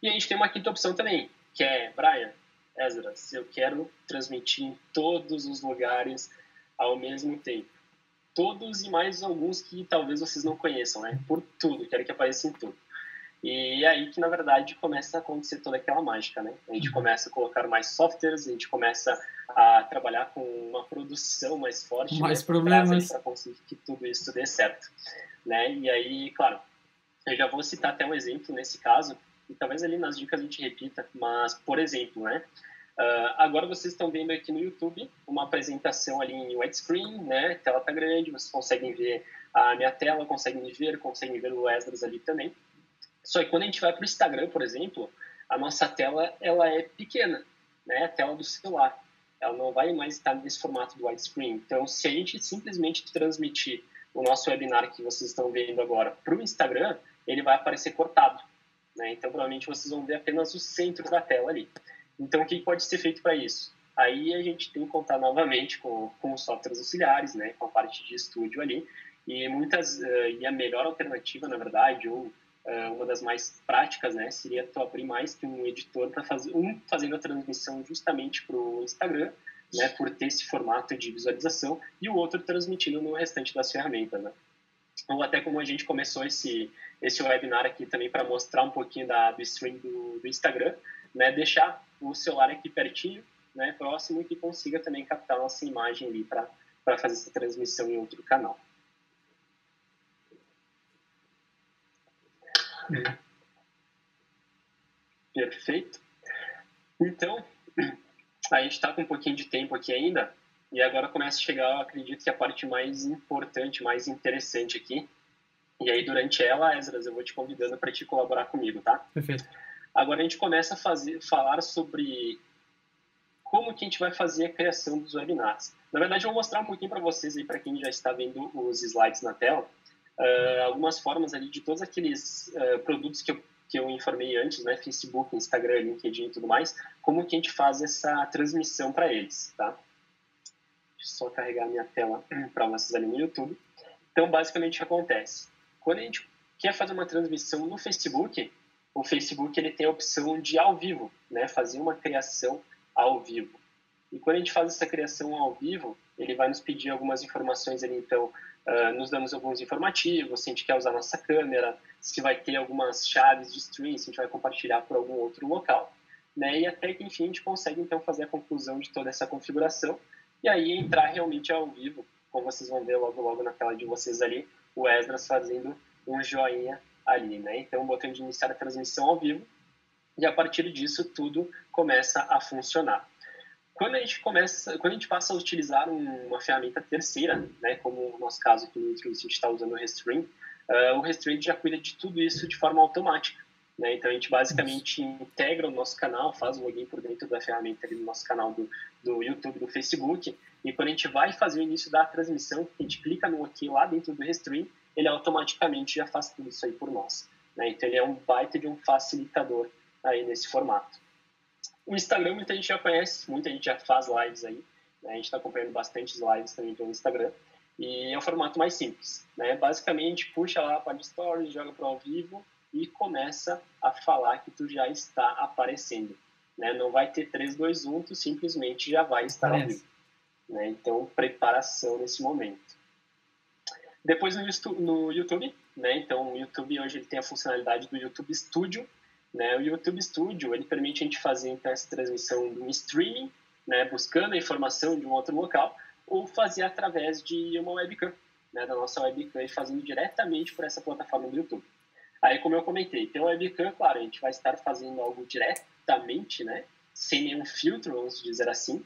E a gente tem uma quinta opção também, que é, Brian, Ezra, se eu quero transmitir em todos os lugares ao mesmo tempo. Todos e mais alguns que talvez vocês não conheçam, né? Por tudo, quero que apareça em tudo. E é aí que, na verdade, começa a acontecer toda aquela mágica, né? A gente começa a colocar mais softwares, a gente começa a trabalhar com uma produção mais forte. Mais né? problemas. Para conseguir que tudo isso dê certo, né? E aí, claro, eu já vou citar até um exemplo nesse caso, e talvez ali nas dicas a gente repita, mas, por exemplo, né? Uh, agora vocês estão vendo aqui no YouTube uma apresentação ali em widescreen, né? A tela tá grande, vocês conseguem ver a minha tela, conseguem me ver, conseguem ver o Esdras ali também. Só que quando a gente vai para o Instagram, por exemplo, a nossa tela ela é pequena, né? A tela do celular. Ela não vai mais estar nesse formato do widescreen. Então, se a gente simplesmente transmitir o nosso webinar que vocês estão vendo agora para o Instagram, ele vai aparecer cortado. Né? Então, provavelmente vocês vão ver apenas o centro da tela ali. Então, o que pode ser feito para isso? Aí a gente tem que contar novamente com, com os softwares auxiliares, né? com a parte de estúdio ali, E muitas uh, e a melhor alternativa, na verdade, ou uh, uma das mais práticas, né, seria tu abrir mais que um editor para fazer um fazendo a transmissão justamente para o Instagram, né, por ter esse formato de visualização, e o outro transmitindo no restante das ferramentas, né. Ou até como a gente começou esse esse webinar aqui também para mostrar um pouquinho da, do stream do, do Instagram, né, deixar o celular aqui pertinho, né, próximo e que consiga também captar nossa imagem ali para fazer essa transmissão em outro canal. Perfeito. Então, a gente está com um pouquinho de tempo aqui ainda, e agora começa a chegar, acredito que a parte mais importante, mais interessante aqui. E aí, durante ela, Esdras, eu vou te convidando para te colaborar comigo, tá? Perfeito. Agora a gente começa a fazer, falar sobre como que a gente vai fazer a criação dos webinars. Na verdade, eu vou mostrar um pouquinho para vocês aí, para quem já está vendo os slides na tela, uh, algumas formas ali de todos aqueles uh, produtos que eu, que eu informei antes, né, Facebook, Instagram, LinkedIn e tudo mais, como que a gente faz essa transmissão para eles, tá? Deixa eu só carregar minha tela para vocês ali no YouTube. Então, basicamente, o que acontece? Quando a gente quer fazer uma transmissão no Facebook, o Facebook ele tem a opção de ao vivo, né, fazer uma criação ao vivo. E quando a gente faz essa criação ao vivo, ele vai nos pedir algumas informações ali, então, uh, nos damos alguns informativos, se a gente quer usar nossa câmera, se vai ter algumas chaves de stream, se a gente vai compartilhar por algum outro local, né? E até que, enfim, a gente consegue, então, fazer a conclusão de toda essa configuração e aí entrar realmente ao vivo, como vocês vão ver logo, logo na tela de vocês ali, o Esdras fazendo um joinha ali, né? Então, o botão de iniciar a transmissão ao vivo e a partir disso tudo começa a funcionar. Quando a gente começa, quando a gente passa a utilizar uma ferramenta terceira, né, como no nosso caso aqui no Intuit, a gente está usando o Restream, uh, o Restream já cuida de tudo isso de forma automática. Né? Então a gente basicamente integra o nosso canal, faz o login por dentro da ferramenta ali no nosso canal do, do YouTube, do Facebook, e quando a gente vai fazer o início da transmissão, a gente clica no OK lá dentro do Restream, ele automaticamente já faz tudo isso aí por nós. Né? Então ele é um baita de um facilitador aí nesse formato. O Instagram muita gente já conhece, muita gente já faz lives aí. Né? A gente está acompanhando bastante lives também pelo Instagram. E é um formato mais simples. Né? Basicamente, puxa lá para Stories, joga para ao vivo e começa a falar que tu já está aparecendo. Né? Não vai ter 3, 2, 1, tu simplesmente já vai estar Parece. ao vivo. Né? Então, preparação nesse momento. Depois no, no YouTube, né? Então, o YouTube hoje ele tem a funcionalidade do YouTube Studio, né? O YouTube Studio ele permite a gente fazer então, essa transmissão de um streaming, né? buscando a informação de um outro local, ou fazer através de uma webcam, né? da nossa webcam, e fazendo diretamente por essa plataforma do YouTube. Aí, como eu comentei, tem uma webcam, claro, a gente vai estar fazendo algo diretamente, né? sem nenhum filtro, vamos dizer assim,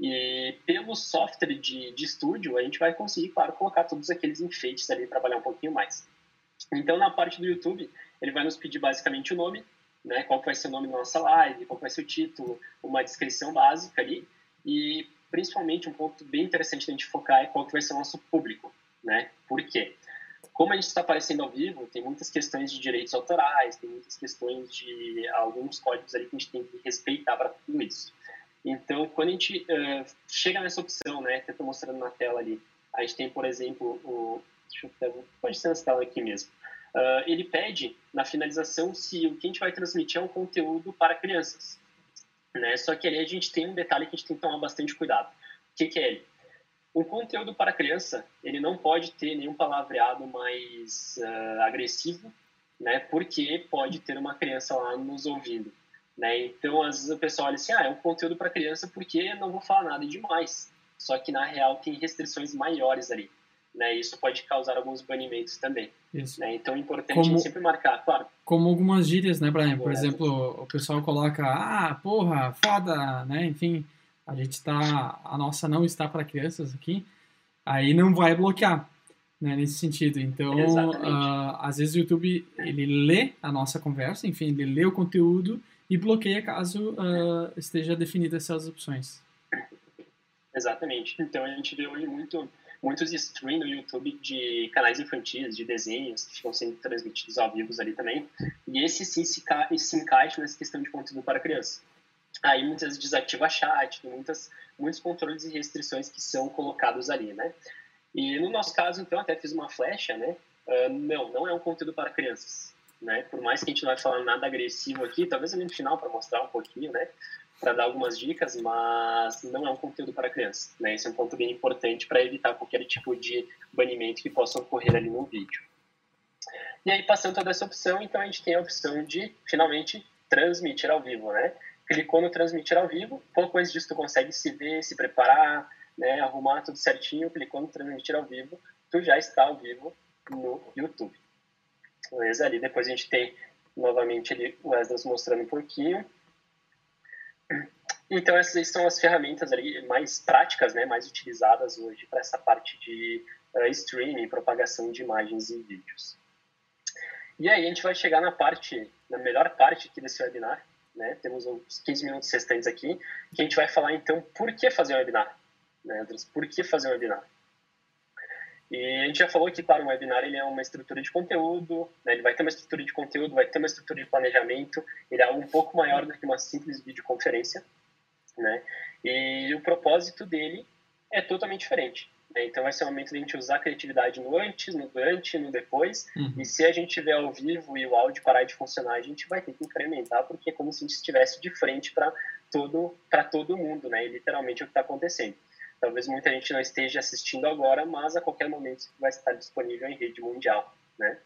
e pelo software de, de estúdio, a gente vai conseguir, claro, colocar todos aqueles enfeites ali, trabalhar um pouquinho mais. Então, na parte do YouTube, ele vai nos pedir basicamente o nome, né, qual vai ser o nome da nossa live, qual vai ser o título, uma descrição básica ali, e principalmente um ponto bem interessante da gente focar é qual que vai ser o nosso público, né? Por quê? Como a gente está aparecendo ao vivo, tem muitas questões de direitos autorais, tem muitas questões de alguns códigos ali que a gente tem que respeitar para tudo isso. Então, quando a gente uh, chega nessa opção, né, que eu estou mostrando na tela ali, a gente tem, por exemplo, o... Deixa eu, pode ser nessa tela aqui mesmo uh, ele pede na finalização se o que a gente vai transmitir é um conteúdo para crianças. Né? Só que ali a gente tem um detalhe que a gente tem que tomar bastante cuidado. O que, que é ele? Um conteúdo para criança, ele não pode ter nenhum palavreado mais uh, agressivo, né? Porque pode ter uma criança lá nos ouvindo, né? Então, às vezes o pessoal olha assim, ah, é um conteúdo para criança porque não vou falar nada demais. Só que, na real, tem restrições maiores ali né? Isso pode causar alguns banimentos também. Né? Então é importante como, sempre marcar, claro. Como algumas gírias, né, Brian? Por exemplo, o pessoal coloca, ah, porra, foda, né? Enfim, a gente está, a nossa não está para crianças aqui, aí não vai bloquear, né? Nesse sentido. Então, uh, às vezes o YouTube ele lê a nossa conversa, enfim, ele lê o conteúdo e bloqueia caso uh, esteja definida essas opções. Exatamente. Então a gente vê hoje muito muitos streams no YouTube de canais infantis, de desenhos, que ficam sendo transmitidos ao vivo ali também. E esse sim se, se encaixa nessa questão de conteúdo para criança. Aí muitas desativa chat, tem muitas, muitos controles e restrições que são colocados ali, né? E no nosso caso, então, até fiz uma flecha, né? Uh, não, não é um conteúdo para crianças, né? Por mais que a gente não vai falar nada agressivo aqui, talvez ali no final para mostrar um pouquinho, né? Para dar algumas dicas, mas não é um conteúdo para crianças, né? Esse é um ponto bem importante para evitar qualquer tipo de banimento que possa ocorrer ali no vídeo. E aí, passando toda essa opção, então a gente tem a opção de, finalmente, transmitir ao vivo, né? Clicou no transmitir ao vivo, pouco antes disso tu consegue se ver, se preparar, né, arrumar tudo certinho, clicou no transmitir ao vivo, tu já está ao vivo no YouTube. Beleza? Ali depois a gente tem novamente ali o Esdras mostrando um pouquinho. Então essas são as ferramentas ali mais práticas, né, mais utilizadas hoje para essa parte de uh, streaming, propagação de imagens e vídeos. E aí a gente vai chegar na parte, na melhor parte aqui desse webinar, né? Temos uns 15 minutos restantes aqui, que a gente vai falar então por que fazer um webinar, né, Andres? Por que fazer um webinar? E a gente já falou que para um webinar ele é uma estrutura de conteúdo, né? ele vai ter uma estrutura de conteúdo, vai ter uma estrutura de planejamento, ele é um pouco maior do que uma simples videoconferência, né? E o propósito dele é totalmente diferente. Né? Então vai ser um momento de a gente usar a criatividade no antes, no durante, no depois. Uhum. E se a gente tiver ao vivo e o áudio parar de funcionar, a gente vai ter que incrementar, porque é como se a gente estivesse de frente para todo todo mundo, né? E literalmente é o que está acontecendo. Talvez muita gente não esteja assistindo agora, mas a qualquer momento vai estar disponível em rede mundial, né?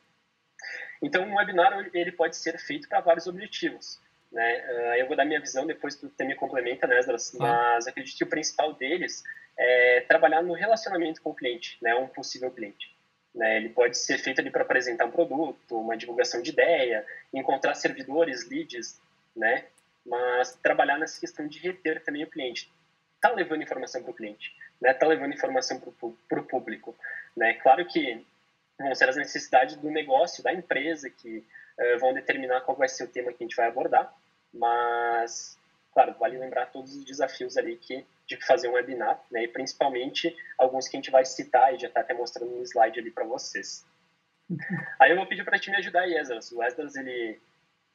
Então, um webinar ele pode ser feito para vários objetivos. Né? Uh, eu vou dar minha visão, depois tu me complementa, né, Esdras? Mas acredito que o principal deles é trabalhar no relacionamento com o cliente, né, um possível cliente. Né? Ele pode ser feito ali para apresentar um produto, uma divulgação de ideia, encontrar servidores, leads, né? Mas trabalhar nessa questão de reter também o cliente está levando informação para o cliente, né? Está levando informação para o público, né? Claro que vão ser as necessidades do negócio, da empresa que uh, vão determinar qual vai ser o tema que a gente vai abordar, mas claro, vale lembrar todos os desafios ali que de fazer um webinar, né? E principalmente alguns que a gente vai citar e já está até mostrando um slide ali para vocês. Aí eu vou pedir para ti me ajudar, Esdras. O Esdras, ele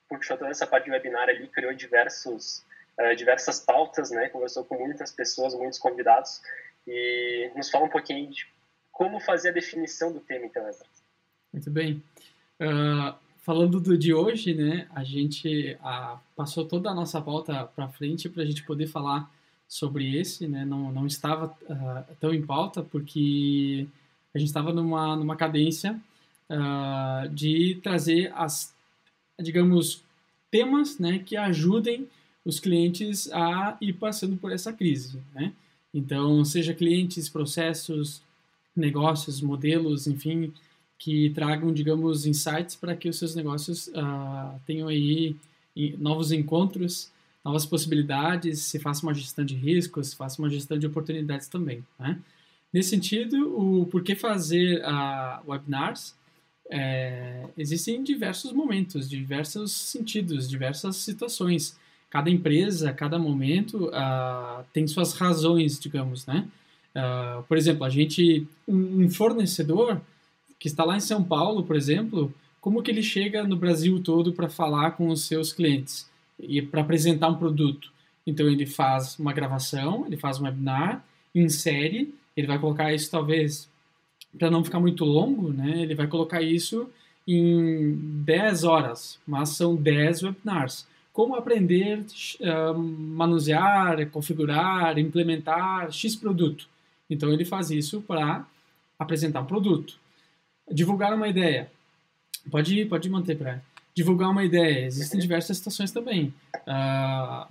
puxou toda essa parte de webinar ali, criou diversos uh, diversas pautas, né? Conversou com muitas pessoas, muitos convidados e nos fala um pouquinho de como fazer a definição do tema, então, Ezra. Muito bem. Uh, falando do de hoje, né? A gente uh, passou toda a nossa pauta para frente para a gente poder falar sobre esse, né? Não, não estava tão em pauta porque a gente estava numa, numa cadência de trazer as, digamos, temas, né? Que ajudem os clientes a ir passando por essa crise, né? Então, seja clientes, processos, negócios, modelos, enfim, que tragam, digamos, insights para que os seus negócios uh, tenham aí novos encontros, novas possibilidades, se faça uma gestão de riscos, se faça uma gestão de oportunidades também, né? Nesse sentido, o porquê fazer uh, webinars é, existem diversos momentos, diversos sentidos, diversas situações cada empresa, cada momento uh, tem suas razões, digamos, né? Uh, por exemplo, a gente, um, fornecedor que está lá em São Paulo, por exemplo, como que ele chega no Brasil todo para falar com os seus clientes e para apresentar um produto? Então ele faz uma gravação, ele faz um webinar, insere, ele vai colocar isso talvez para não ficar muito longo, né? Ele vai colocar isso em 10 horas, mas são 10 webinars como aprender uh, manusear, configurar, implementar X produto. Então ele faz isso para apresentar um produto. Divulgar uma ideia. Pode, pode manter para divulgar uma ideia. Existem diversas situações também. Uh,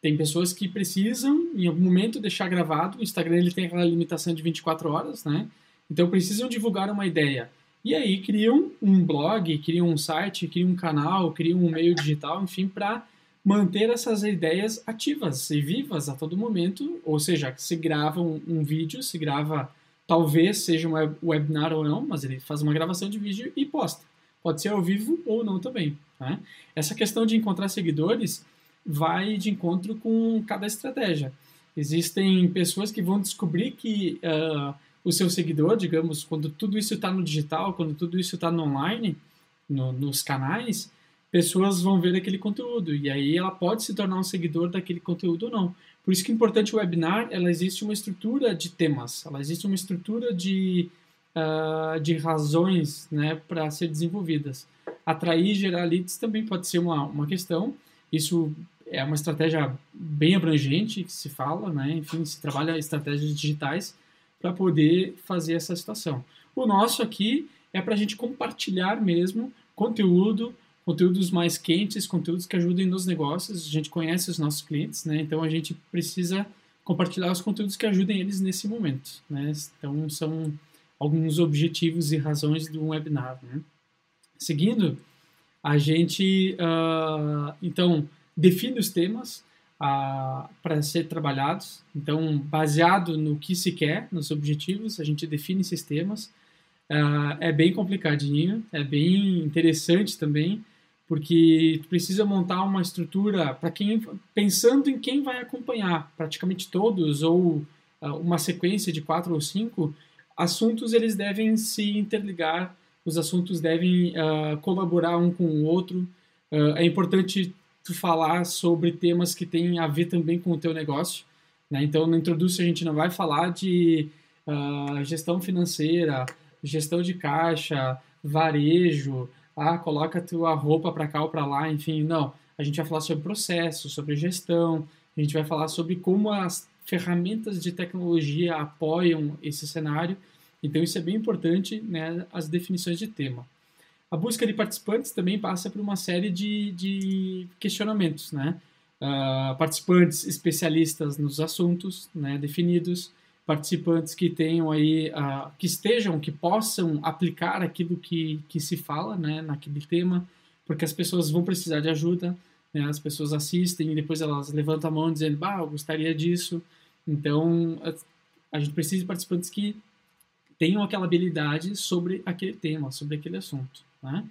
tem pessoas que precisam, em algum momento, deixar gravado. O Instagram ele tem aquela limitação de 24 horas, né? Então precisam divulgar uma ideia. E aí criam um blog, criam um site, criam um canal, criam um meio digital, enfim, para manter essas ideias ativas e vivas a todo momento. Ou seja, se grava um, um vídeo, se grava, talvez seja um webinar ou não, mas ele faz uma gravação de vídeo e posta. Pode ser ao vivo ou não também. Né? Essa questão de encontrar seguidores vai de encontro com cada estratégia. Existem pessoas que vão descobrir que uh, o seu seguidor, digamos, quando tudo isso está no digital, quando tudo isso está no online, no, nos canais, pessoas vão ver aquele conteúdo e aí ela pode se tornar um seguidor daquele conteúdo ou não. Por isso que é importante o webinar, ela existe uma estrutura de temas, ela existe uma estrutura de, uh, de razões né, para ser desenvolvidas. Atrair e gerar leads também pode ser uma, uma questão, isso é uma estratégia bem abrangente que se fala, né? enfim, se trabalha estratégias digitais para poder fazer essa situação. O nosso aqui é para a gente compartilhar mesmo conteúdo, conteúdos mais quentes, conteúdos que ajudem nos negócios. A gente conhece os nossos clientes, né? Então a gente precisa compartilhar os conteúdos que ajudem eles nesse momento, né? Então são alguns objetivos e razões do webinar, né? Seguindo, a gente uh, então define os temas para ser trabalhados. Então, baseado no que se quer, nos objetivos, a gente define esses temas. Uh, é bem complicadinho, é bem interessante também, porque precisa montar uma estrutura para quem pensando em quem vai acompanhar, praticamente todos ou uh, uma sequência de quatro ou cinco assuntos eles devem se interligar, os assuntos devem uh, colaborar um com o outro. é importante tu falar sobre temas que têm a ver também com o teu negócio. Né? Então, no Introduz a gente não vai falar de gestão financeira, gestão de caixa, varejo, ah, coloca tua roupa para cá ou para lá, enfim, não. A gente vai falar sobre processo, sobre gestão, a gente vai falar sobre como as ferramentas de tecnologia apoiam esse cenário. Então, isso é bem importante, né, as definições de tema. A busca de participantes também passa por uma série de, de questionamentos, né? Uh, participantes especialistas nos assuntos né, definidos, participantes que tenham aí, uh, que estejam, que possam aplicar aquilo que, que se fala, né, naquele tema, porque as pessoas vão precisar de ajuda, né, as pessoas assistem e depois elas levantam a mão dizendo, bah, eu gostaria disso, então a, gente precisa de participantes que tenham aquela habilidade sobre aquele tema, sobre aquele assunto, né?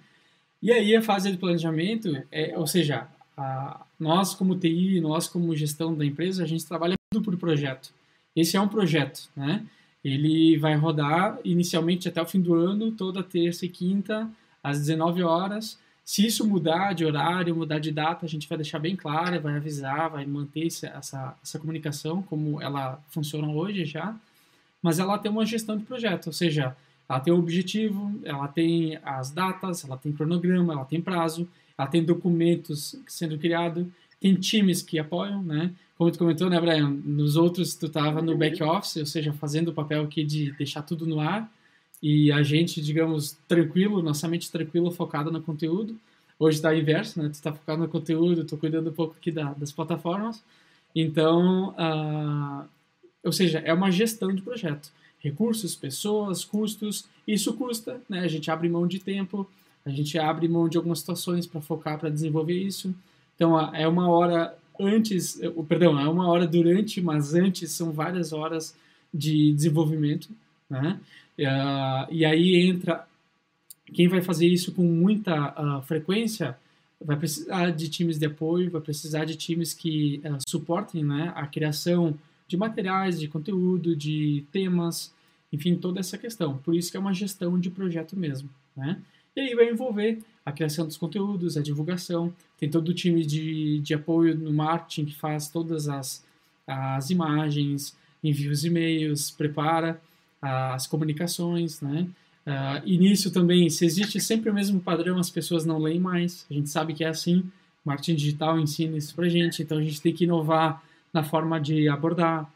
E aí a fase de planejamento, é, ou seja, a, nós como TI, nós como gestão da empresa, a gente trabalha tudo por projeto. Esse é um projeto, né? Ele vai rodar inicialmente até o fim do ano, toda terça e quinta, às 19 horas. Se isso mudar de horário, mudar de data, a gente vai deixar bem claro, vai avisar, vai manter essa, essa comunicação como ela funciona hoje já. Mas ela tem uma gestão de projeto, ou seja, ela tem um objetivo, ela tem as datas, ela tem cronograma, ela tem prazo, ela tem documentos sendo criados, tem times que apoiam, né? como tu comentou, né, Brian? Nos outros tu estava no back office, ou seja, fazendo o papel aqui de deixar tudo no ar e a gente, digamos, tranquilo, nossa mente tranquila, focada no conteúdo. Hoje está inverso, né? Tu está focado no conteúdo, estou cuidando um pouco aqui da, das plataformas. Então, uh, ou seja, é uma gestão de projeto. Recursos, pessoas, custos, isso custa, né? A gente abre mão de tempo, a gente abre mão de algumas situações para focar, para desenvolver isso. Então, é uma hora antes, perdão, é uma hora durante, mas antes são várias horas de desenvolvimento, né? E aí entra quem vai fazer isso com muita uh, frequência vai precisar de times de apoio, vai precisar de times que uh, suportem né, a criação de materiais, de conteúdo, de temas, enfim, toda essa questão. Por isso que é uma gestão de projeto mesmo, né? E aí vai envolver a criação dos conteúdos, a divulgação. Tem todo o time de, de apoio no marketing que faz todas as, as imagens, envia os e-mails, prepara as comunicações, né? Uh, e nisso também, se existe sempre o mesmo padrão, as pessoas não leem mais. A gente sabe que é assim. Marketing digital ensina isso pra gente, então a gente tem que inovar na forma de abordar,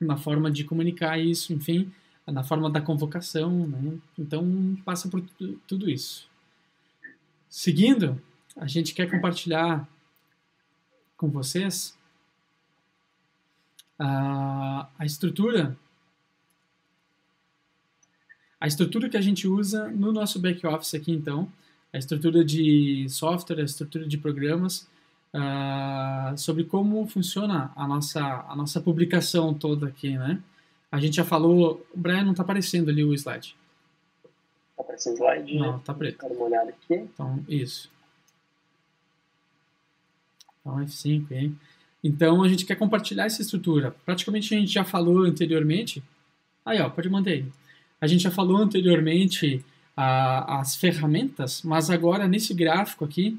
na forma de comunicar isso, enfim, na forma da convocação, né? Então passa por tudo isso. Seguindo, a gente quer compartilhar com vocês a, a estrutura a estrutura que a gente usa no nosso back office aqui então a estrutura de software a estrutura de programas uh, sobre como funciona a nossa a nossa publicação toda aqui né a gente já falou o Brian não está aparecendo ali o slide Tá aparecendo slide? Não, tá preto. Quero uma olhada aqui. Então, isso. Então, F5 aí. Então, a gente quer compartilhar essa estrutura. Praticamente a gente já falou anteriormente. Aí, ó, pode manter aí. A gente já falou anteriormente a, as ferramentas, mas agora nesse gráfico aqui,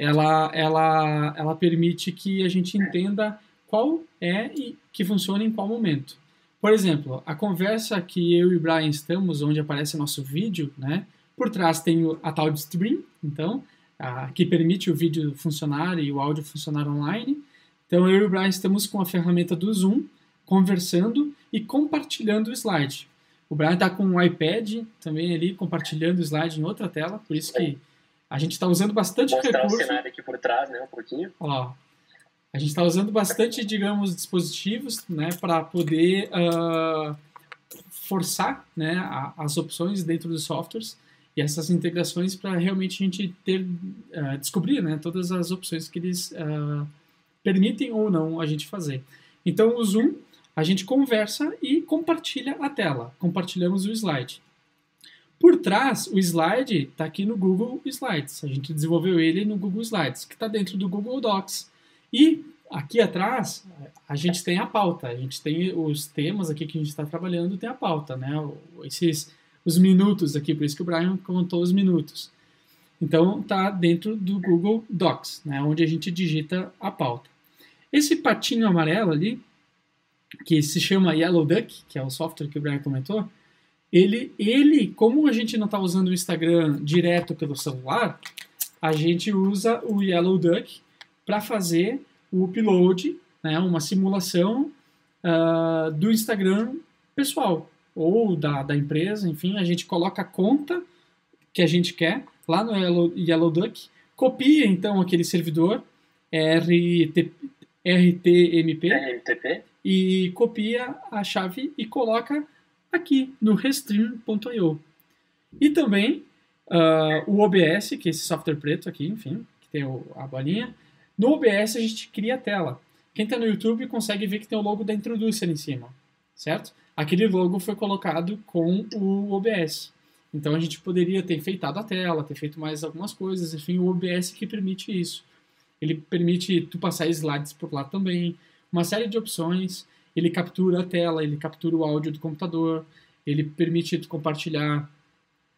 ela, ela, ela permite que a gente entenda qual é e que funciona em qual momento. Por exemplo, a conversa que eu e o Brian estamos, onde aparece nosso vídeo, né? Por trás tem a tal de stream, então, a, que permite o vídeo funcionar e o áudio funcionar online. Então, eu e o Brian estamos com a ferramenta do Zoom, conversando e compartilhando o slide. O Brian está com um iPad também ali, compartilhando o slide em outra tela, por isso que a gente está usando bastante Mostrar recurso. o cenário aqui por trás, né, um pouquinho. Ó, a gente está usando bastante, digamos, dispositivos, né, para poder uh, forçar, né, a, as opções dentro dos softwares e essas integrações para realmente a gente ter uh, descobrir, né, todas as opções que eles uh, permitem ou não a gente fazer. Então, o Zoom, a gente conversa e compartilha a tela. Compartilhamos o slide. Por trás, o slide está aqui no Google Slides. A gente desenvolveu ele no Google Slides, que está dentro do Google Docs. E aqui atrás, a gente tem a pauta. A gente tem os temas aqui que a gente está trabalhando, tem a pauta, né? Esses, os minutos aqui, por isso que o Brian contou os minutos. Então, está dentro do Google Docs, né? Onde a gente digita a pauta. Esse patinho amarelo ali, que se chama Yellow Duck, que é o software que o Brian comentou, ele, ele como a gente não está usando o Instagram direto pelo celular, a gente usa o Yellow Duck para fazer o upload, né, uma simulação uh, do Instagram pessoal ou da, da empresa, enfim, a gente coloca a conta que a gente quer lá no Yellow, Yellow Duck, copia então aquele servidor RT, RTMP RMTP. e copia a chave e coloca aqui no Restream.io. E também uh, o OBS, que é esse software preto aqui, enfim, que tem o, a bolinha. No OBS a gente cria a tela. Quem está no YouTube consegue ver que tem o logo da Introducer em cima, certo? Aquele logo foi colocado com o OBS. Então a gente poderia ter enfeitado a tela, ter feito mais algumas coisas, enfim, o OBS que permite isso. Ele permite tu passar slides por lá também, uma série de opções. Ele captura a tela, ele captura o áudio do computador, ele permite tu compartilhar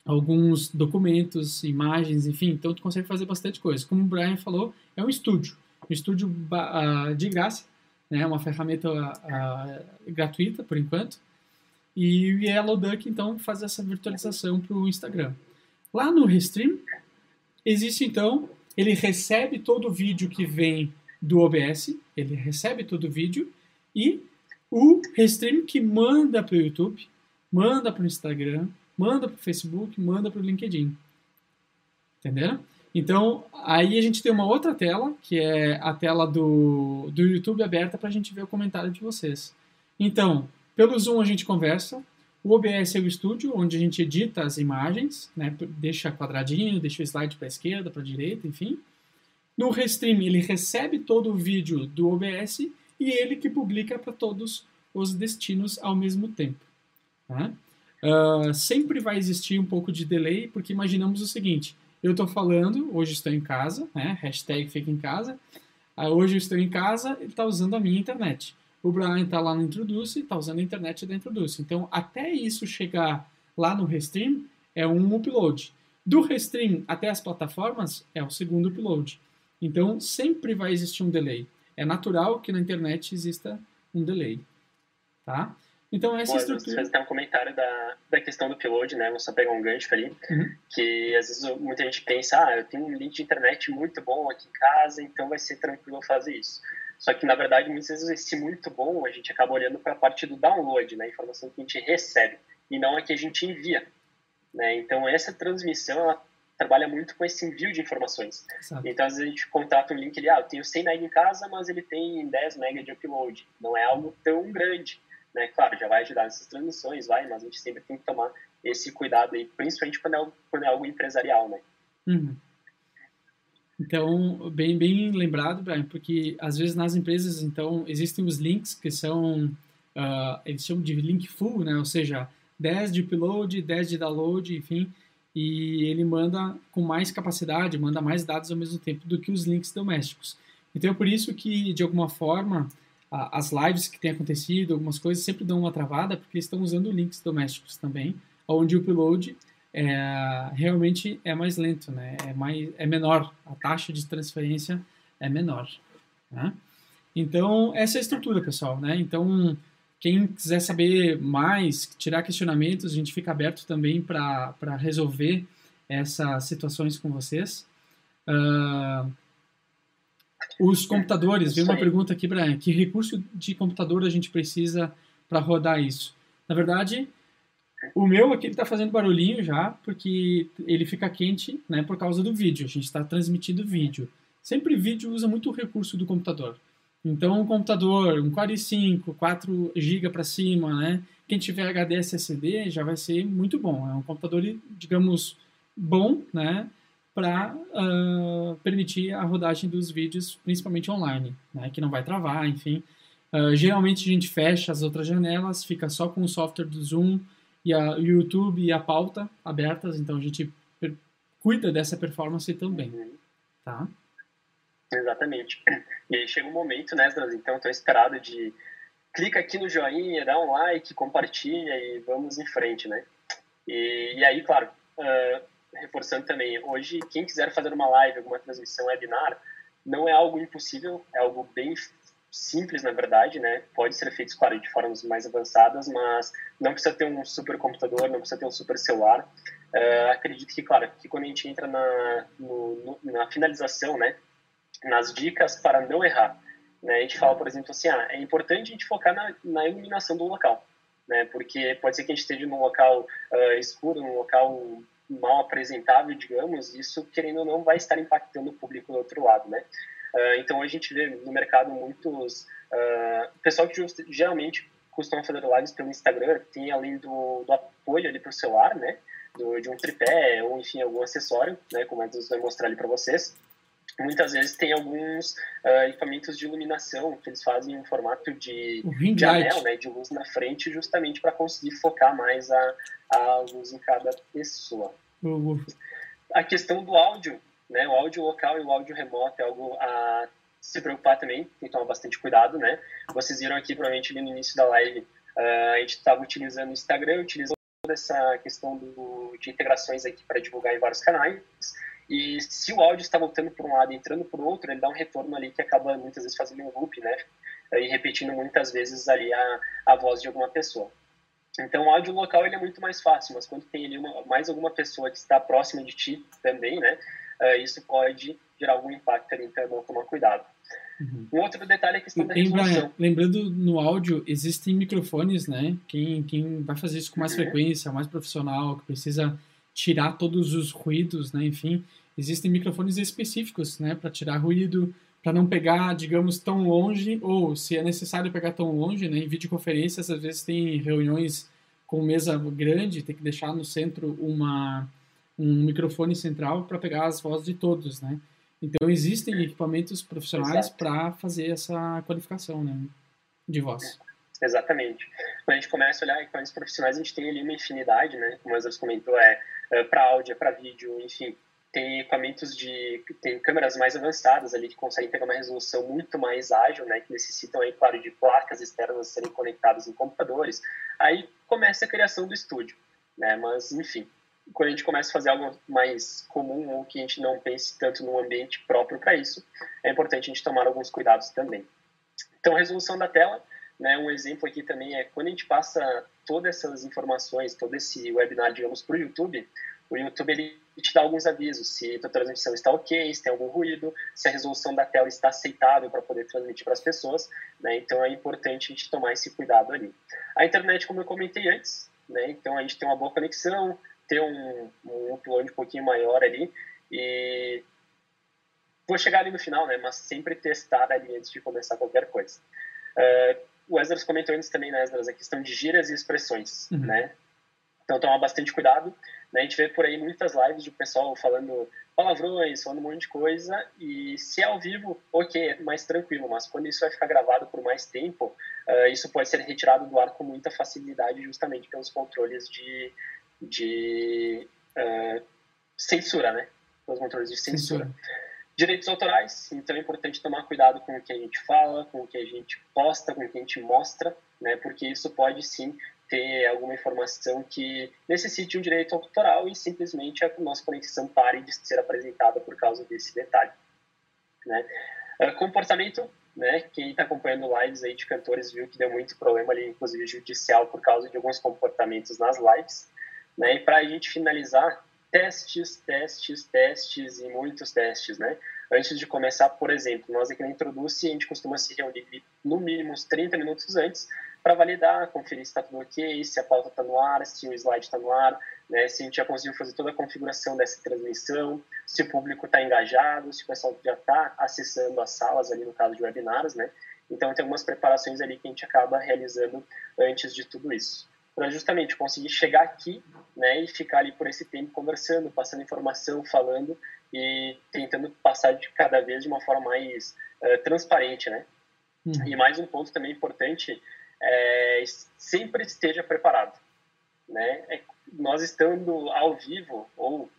alguns documentos, imagens, enfim, então tu consegue fazer bastante coisa. Como o Brian falou, é um estúdio, um estúdio uh, de graça, né, uma ferramenta uh, gratuita por enquanto, e o Yellow Duck então faz essa virtualização para o Instagram. Lá no Restream existe então, ele recebe todo o vídeo que vem do OBS, ele recebe todo o vídeo e o Restream que manda para o YouTube, manda para o Instagram, manda para o Facebook, manda para o LinkedIn. Entenderam? Então, aí a gente tem uma outra tela, que é a tela do, do YouTube aberta para a gente ver o comentário de vocês. Então, pelo Zoom a gente conversa, o OBS é o estúdio, onde a gente edita as imagens, né, deixa quadradinho, deixa o slide para a esquerda, para a direita, enfim. No Restream, ele recebe todo o vídeo do OBS e ele que publica para todos os destinos ao mesmo tempo. Tá? Uh, sempre vai existir um pouco de delay, porque imaginamos o seguinte: eu estou falando, hoje estou em casa, né? hashtag fica em casa, uh, hoje eu estou em casa, ele está usando a minha internet. O Brian está lá no Introduce, está usando a internet da Introduce. Então, até isso chegar lá no Restream, é um upload. Do Restream até as plataformas, é o segundo upload. Então, sempre vai existir um delay. É natural que na internet exista um delay. Tá? Então, essa Bom, estrutura... Tem um comentário da, da questão do upload, né? Vou só pegar um gancho ali. Uhum. Que às vezes muita gente pensa, ah, eu tenho um link de internet muito bom aqui em casa, então vai ser tranquilo fazer isso. Só que, na verdade, muitas vezes esse muito bom, a gente acaba olhando para a parte do download, né? A informação que a gente recebe, e não a que a gente envia. Né? Então, essa transmissão, ela trabalha muito com esse envio de informações. Exato. Então, às vezes a gente contrata um link ali, ah, eu tenho 100 MB em casa, mas ele tem 10 MB de upload. Não é algo tão grande. Né? Claro, já vai ajudar nessas transmissões, vai, mas a gente sempre tem que tomar esse cuidado aí, principalmente quando é algo, quando é algo empresarial, né? Uhum. Então, bem, bem lembrado, Brian, porque às vezes nas empresas, então, existem os links que são, uh, eles chamam de link full, né? Ou seja, 10 de upload, 10 de download, enfim, e ele manda com mais capacidade, manda mais dados ao mesmo tempo do que os links domésticos. Então, é por isso que, de alguma forma, as lives que têm acontecido, algumas coisas sempre dão uma travada, porque eles estão usando links domésticos também, onde o upload é, realmente é mais lento, né? é, mais, é menor, a taxa de transferência é menor. Né? Então, essa é a estrutura, pessoal, né? Então, quem quiser saber mais, tirar questionamentos, a gente fica aberto também para resolver essas situações com vocês. Uh, os computadores, veio uma pergunta aqui, Brian, que recurso de computador a gente precisa para rodar isso? Na verdade, o meu aqui está fazendo barulhinho já, porque ele fica quente né, por causa do vídeo. A gente está transmitindo vídeo. Sempre vídeo usa muito o recurso do computador. Então, um computador, um Core i5, 4 GB para cima, né? Quem tiver HD SSD já vai ser muito bom. É um computador, digamos, bom, né? Para uh, permitir a rodagem dos vídeos, principalmente online, né? Que não vai travar, enfim. Uh, geralmente a gente fecha as outras janelas, fica só com o software do Zoom e a, o YouTube e a pauta abertas, então a gente cuida dessa performance também, tá? Exatamente. E aí chega um momento, né, então estou esperado de clica aqui no joinha, dá um like, compartilha e vamos em frente, né? E, e aí, claro, uh, reforçando também, hoje quem quiser fazer uma live, alguma transmissão webinar, não é algo impossível, é algo bem simples, na verdade, né? Pode ser feito, claro, de formas mais avançadas, mas não precisa ter um super computador, não precisa ter um super celular. Uh, acredito que, claro, que quando a gente entra na, no, no, na finalização, né? Nas dicas para não errar. Né? A gente fala, por exemplo, assim, ah, é importante a gente focar na, na iluminação do local, né? porque pode ser que a gente esteja num local uh, escuro, num local mal apresentável, digamos, isso, querendo ou não, vai estar impactando o público do outro lado, né? Uh, então, a gente vê no mercado muitos... Uh, pessoal que geralmente costuma fazer lives pelo Instagram, tem além do, do apoio ali para o celular, né? Do, de um tripé ou, enfim, algum acessório, né? Como a gente vai mostrar ali para vocês muitas vezes tem alguns uh, equipamentos de iluminação que eles fazem em formato de, de anel, né, de luz na frente, justamente para conseguir focar mais a, a luz em cada pessoa. Uhum. A questão do áudio, né, o áudio local e o áudio remoto é algo a se preocupar também, tem que tomar bastante cuidado, né? Vocês viram aqui, provavelmente, no início da live, uh, a gente estava utilizando o Instagram, utilizando toda essa questão do, de integrações aqui para divulgar em vários canais, e se o áudio está voltando por um lado e entrando por outro, ele dá um retorno ali que acaba muitas vezes fazendo um loop, né? E repetindo muitas vezes ali a, a voz de alguma pessoa. Então, o áudio local ele é muito mais fácil, mas quando tem ali uma, mais alguma pessoa que está próxima de ti também, né? Uh, isso pode gerar algum impacto ali, então é bom tomar cuidado. Uhum. Um outro detalhe é a questão da resolução. lembrando, no áudio, existem microfones, né? Quem, quem vai fazer isso com mais uhum. frequência, mais profissional, que precisa tirar todos os ruídos, né? Enfim, existem microfones específicos, né, para tirar ruído, para não pegar, digamos, tão longe, ou se é necessário pegar tão longe, né, em videoconferências, às vezes tem reuniões com mesa grande, tem que deixar no centro uma um microfone central para pegar as vozes de todos, né? Então existem equipamentos profissionais para fazer essa qualificação, né, de voz. Exatamente. Quando a gente começa a olhar equipamentos profissionais, a gente tem ali uma infinidade, né? Como o comentou, é, é para áudio, é para vídeo, enfim. Tem equipamentos de... tem câmeras mais avançadas ali que conseguem pegar uma resolução muito mais ágil, né? Que necessitam, aí, claro, de placas externas serem conectadas em computadores. Aí começa a criação do estúdio, né? Mas, enfim, quando a gente começa a fazer algo mais comum ou que a gente não pense tanto no ambiente próprio para isso, é importante a gente tomar alguns cuidados também. Então, resolução da tela, né, um exemplo aqui também é quando a gente passa todas essas informações, todo esse webinar, digamos, para o YouTube, o YouTube ele te dá alguns avisos, se a transmissão está ok, se tem algum ruído, se a resolução da tela está aceitável para poder transmitir para as pessoas, né? Então é importante a gente tomar esse cuidado ali. A internet, como eu comentei antes, né? Então a gente tem uma boa conexão, ter um, um upload um pouquinho maior ali e vou chegar ali no final, né? Mas sempre testar ali antes de começar qualquer coisa. Uh, o Esdras comentou antes também, né, Esdras, a questão de gírias e expressões, uhum. né? Então, tomar bastante cuidado. Né? A gente vê por aí muitas lives de pessoal falando palavrões, falando um monte de coisa, e se é ao vivo, ok, é mais tranquilo, mas quando isso vai ficar gravado por mais tempo, uh, isso pode ser retirado do ar com muita facilidade, justamente pelos controles de, de uh, censura, né? Pelos controles de censura. censura. Direitos autorais, então é importante tomar cuidado com o que a gente fala, com o que a gente posta, com o que a gente mostra, né? Porque isso pode sim ter alguma informação que necessite um direito autoral e simplesmente a nossa conexão pare de ser apresentada por causa desse detalhe, né? Uh, comportamento né? Quem está acompanhando lives aí de cantores viu que deu muito problema ali, inclusive judicial, por causa de alguns comportamentos nas lives, né? E para a gente finalizar, testes, testes, testes e muitos testes, né? Antes de começar, por exemplo, nós aqui na Introduce, a gente costuma se reunir no mínimo uns 30 minutos antes para validar, conferir se está tudo ok, se a pauta está no ar, se o slide está no ar, né, se a gente já conseguiu fazer toda a configuração dessa transmissão, se o público está engajado, se o pessoal já está acessando as salas ali no caso de webinars, né? Então tem algumas preparações ali que a gente acaba realizando antes de tudo isso. Para justamente conseguir chegar aqui, né, e ficar ali por esse tempo conversando, passando informação, falando e tentando passar de cada vez de uma forma mais uh, transparente, né? Uhum. E mais um ponto também importante é, sempre esteja preparado. Né? É, nós estando ao vivo ou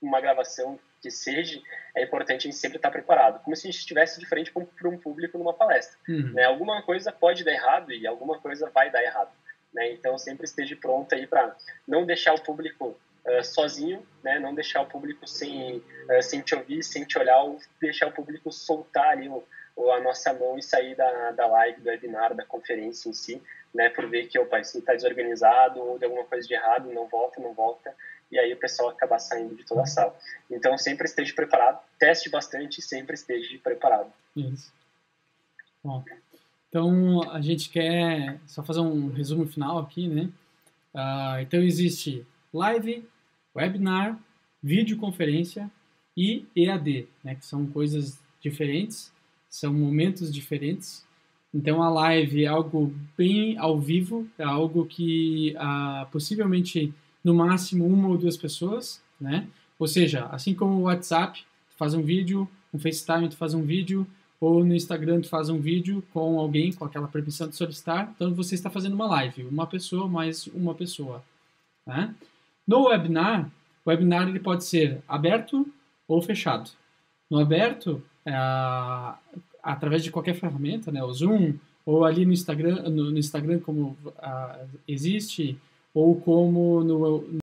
uma gravação que seja, é importante a gente sempre estar preparado, como se a gente estivesse de frente para um público numa palestra. Uhum. Né? Alguma coisa pode dar errado e alguma coisa vai dar errado. Né? Então, sempre esteja pronto aí para não deixar o público uh, sozinho, né? não deixar o público sem, uh, sem te ouvir, sem te olhar, ou deixar o público soltar ali o, ou a nossa mão e sair da, da live, do webinar, da conferência em si, né, por ver que o país está desorganizado ou de alguma coisa de errado, não volta, não volta, e aí o pessoal acaba saindo de toda a sala. Então, sempre esteja preparado, teste bastante e sempre esteja preparado. Isso. Bom, então a gente quer só fazer um resumo final aqui, né? Uh, então, existe live, webinar, videoconferência e EAD, né, que são coisas diferentes são momentos diferentes. Então a live é algo bem ao vivo, é algo que ah, possivelmente no máximo uma ou duas pessoas, né? Ou seja, assim como o WhatsApp, tu faz um vídeo, no FaceTime tu faz um vídeo, ou no Instagram tu faz um vídeo com alguém com aquela permissão de solicitar, então você está fazendo uma live, uma pessoa mais uma pessoa, né? No webinar, o webinar ele pode ser aberto ou fechado. No aberto, através de qualquer ferramenta, né, o Zoom, ou ali no Instagram, no, no Instagram como uh, existe, ou como no, no,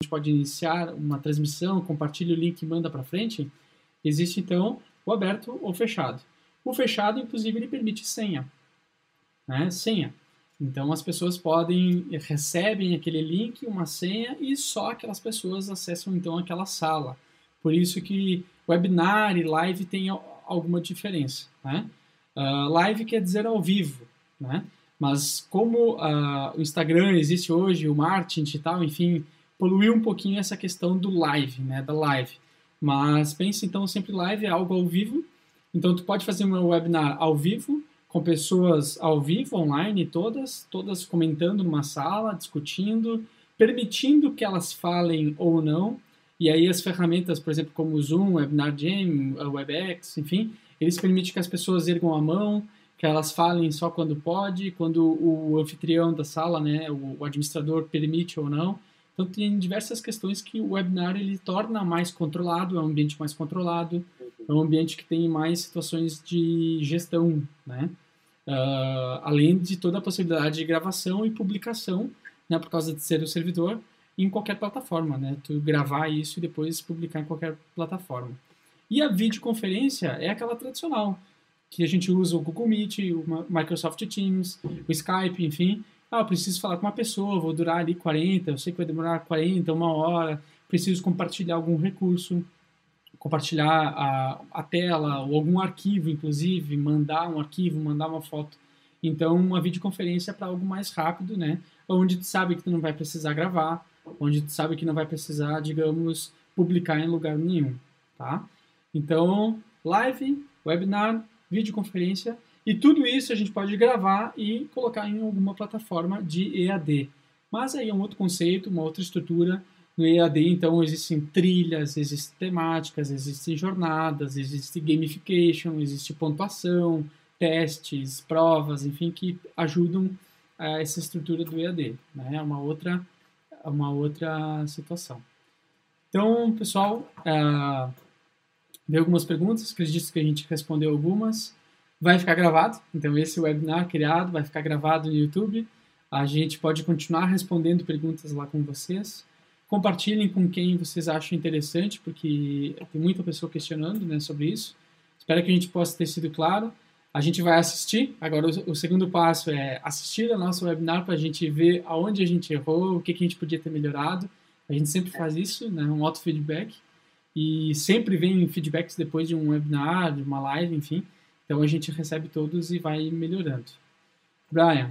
a gente pode iniciar uma transmissão, compartilha o link e manda para frente, existe então o aberto ou fechado. O fechado, inclusive, ele permite senha, né, senha. Então as pessoas podem recebem aquele link, uma senha e só aquelas pessoas acessam então aquela sala. Por isso que webinar e live tem alguma diferença. Né? Uh, live quer dizer ao vivo, né? mas como uh, o Instagram existe hoje, o marketing e tal, enfim, poluiu um pouquinho essa questão do live, né? da live. Mas pense então sempre live é algo ao vivo, então tu pode fazer um webinar ao vivo, com pessoas ao vivo, online, todas, todas comentando numa sala, discutindo, permitindo que elas falem ou não, e aí as ferramentas, por exemplo, como o Zoom, Webinar Jam, WebEx, enfim, eles permitem que as pessoas ergam a mão, que elas falem só quando pode, quando o anfitrião da sala, né, o administrador permite ou não. Então tem diversas questões que o webinar ele torna mais controlado, é um ambiente mais controlado, é um ambiente que tem mais situações de gestão, né? Uh, além de toda a possibilidade de gravação e publicação, né, por causa de ser o servidor, em qualquer plataforma, né? Tu gravar isso e depois publicar em qualquer plataforma. E a videoconferência é aquela tradicional, que a gente usa o Google Meet, o Microsoft Teams, o Skype, enfim. Ah, eu preciso falar com uma pessoa, vou durar ali 40, eu sei que vai demorar 40, uma hora, preciso compartilhar algum recurso, compartilhar a, a tela ou algum arquivo, inclusive, mandar um arquivo, mandar uma foto. Então, uma videoconferência é para algo mais rápido, né? Onde tu sabe que tu não vai precisar gravar, onde tu sabe que não vai precisar, digamos, publicar em lugar nenhum, tá? Então, live, webinar, videoconferência e tudo isso a gente pode gravar e colocar em alguma plataforma de EAD. Mas aí é um outro conceito, uma outra estrutura. No EAD, então, existem trilhas, existem temáticas, existem jornadas, existe gamification, existe pontuação, testes, provas, enfim, que ajudam a essa estrutura do EAD. Né? É uma outra uma outra situação. Então, pessoal, uh, veio algumas perguntas, acredito que a gente respondeu algumas. Vai ficar gravado, então esse webinar criado vai ficar gravado no YouTube. A gente pode continuar respondendo perguntas lá com vocês. Compartilhem com quem vocês acham interessante, porque tem muita pessoa questionando né, sobre isso. Espero que a gente possa ter sido claro. A gente vai assistir. Agora, o, segundo passo é assistir a nosso webinar para a gente ver aonde a gente errou, o que, que a gente podia ter melhorado. A gente sempre faz isso, né? Um auto-feedback. E sempre vem feedbacks depois de um webinar, de uma live, enfim. Então a gente recebe todos e vai melhorando. Brian.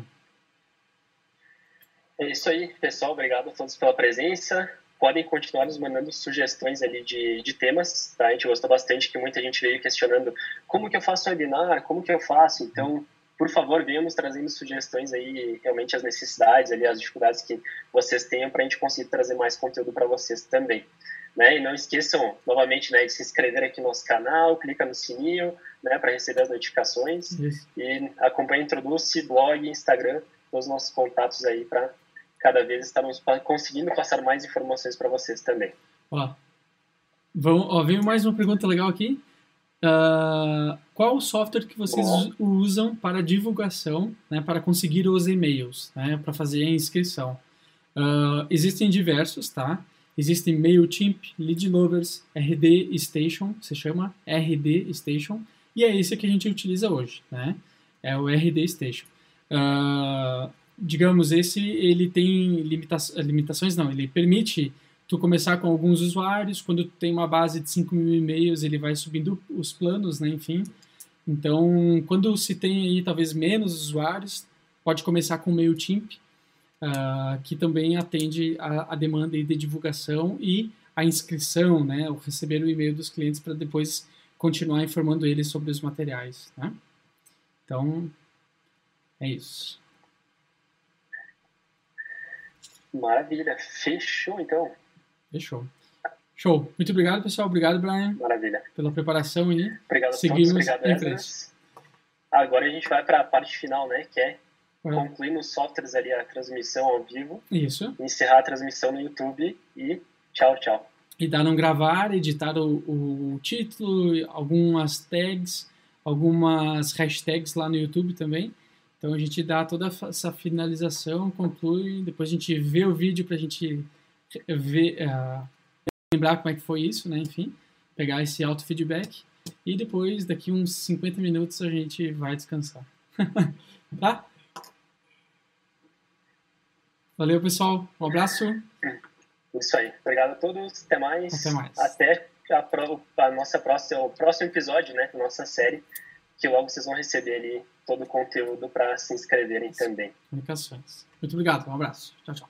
É isso aí, pessoal. Obrigado a todos pela presença. Podem continuar nos mandando sugestões ali de, de temas, tá? A gente gostou bastante que muita gente veio questionando como que eu faço webinar, como que eu faço. Então, por favor, venham nos trazendo sugestões aí, realmente as necessidades ali, as dificuldades que vocês tenham para a gente conseguir trazer mais conteúdo para vocês também. Né? E não esqueçam, novamente, né, de se inscrever aqui no nosso canal, clica no sininho né, para receber as notificações Isso. e acompanhe Introduce, blog, Instagram, os nossos contatos aí para cada vez estarmos conseguindo passar mais informações para vocês também. Ó, vamos, ó, veio mais uma pergunta legal aqui. Uh, qual o software que vocês usam para divulgação, né, para conseguir os e-mails, né, para fazer a inscrição? Uh, existem diversos, tá? Existem MailChimp, Lead Lovers, RD Station, se chama RD Station, e é esse que a gente utiliza hoje, né? É o RD Station. Uh, digamos, esse ele tem limita limitações, não, ele permite tu começar com alguns usuários, quando tu tem uma base de 5 mil e-mails, ele vai subindo os planos, né, enfim. Então, quando se tem aí talvez menos usuários, pode começar com o MailChimp, uh, que também atende a, a demanda de divulgação e a inscrição, né, o receber o e-mail dos clientes para depois continuar informando eles sobre os materiais. Né? Então, é isso. Maravilha, fechou então. Fechou. Show. Muito obrigado, pessoal. Obrigado, Brian. Maravilha. Pela preparação aí. Obrigado a Seguimos todos. Obrigado, Agora a gente vai para a parte final, né? Que é concluir nos softwares ali a transmissão ao vivo. Isso. Encerrar a transmissão no YouTube e tchau, tchau. E dar não gravar, editar o, o título, algumas tags, algumas hashtags lá no YouTube também. Então a gente dá toda essa finalização, conclui, depois a gente vê o vídeo para a gente ver, uh, lembrar como é que foi isso, né? Enfim, pegar esse auto feedback e depois daqui uns 50 minutos a gente vai descansar. tá? Valeu, pessoal. Um abraço. Isso aí. Obrigado a todos. Até mais. Até mais. Até a, a nossa próxima, o próximo episódio, né, nossa série, que logo vocês vão receber ali todo o conteúdo para se inscreverem também. Comunicações. Muito obrigado. Um abraço. Tchau, tchau.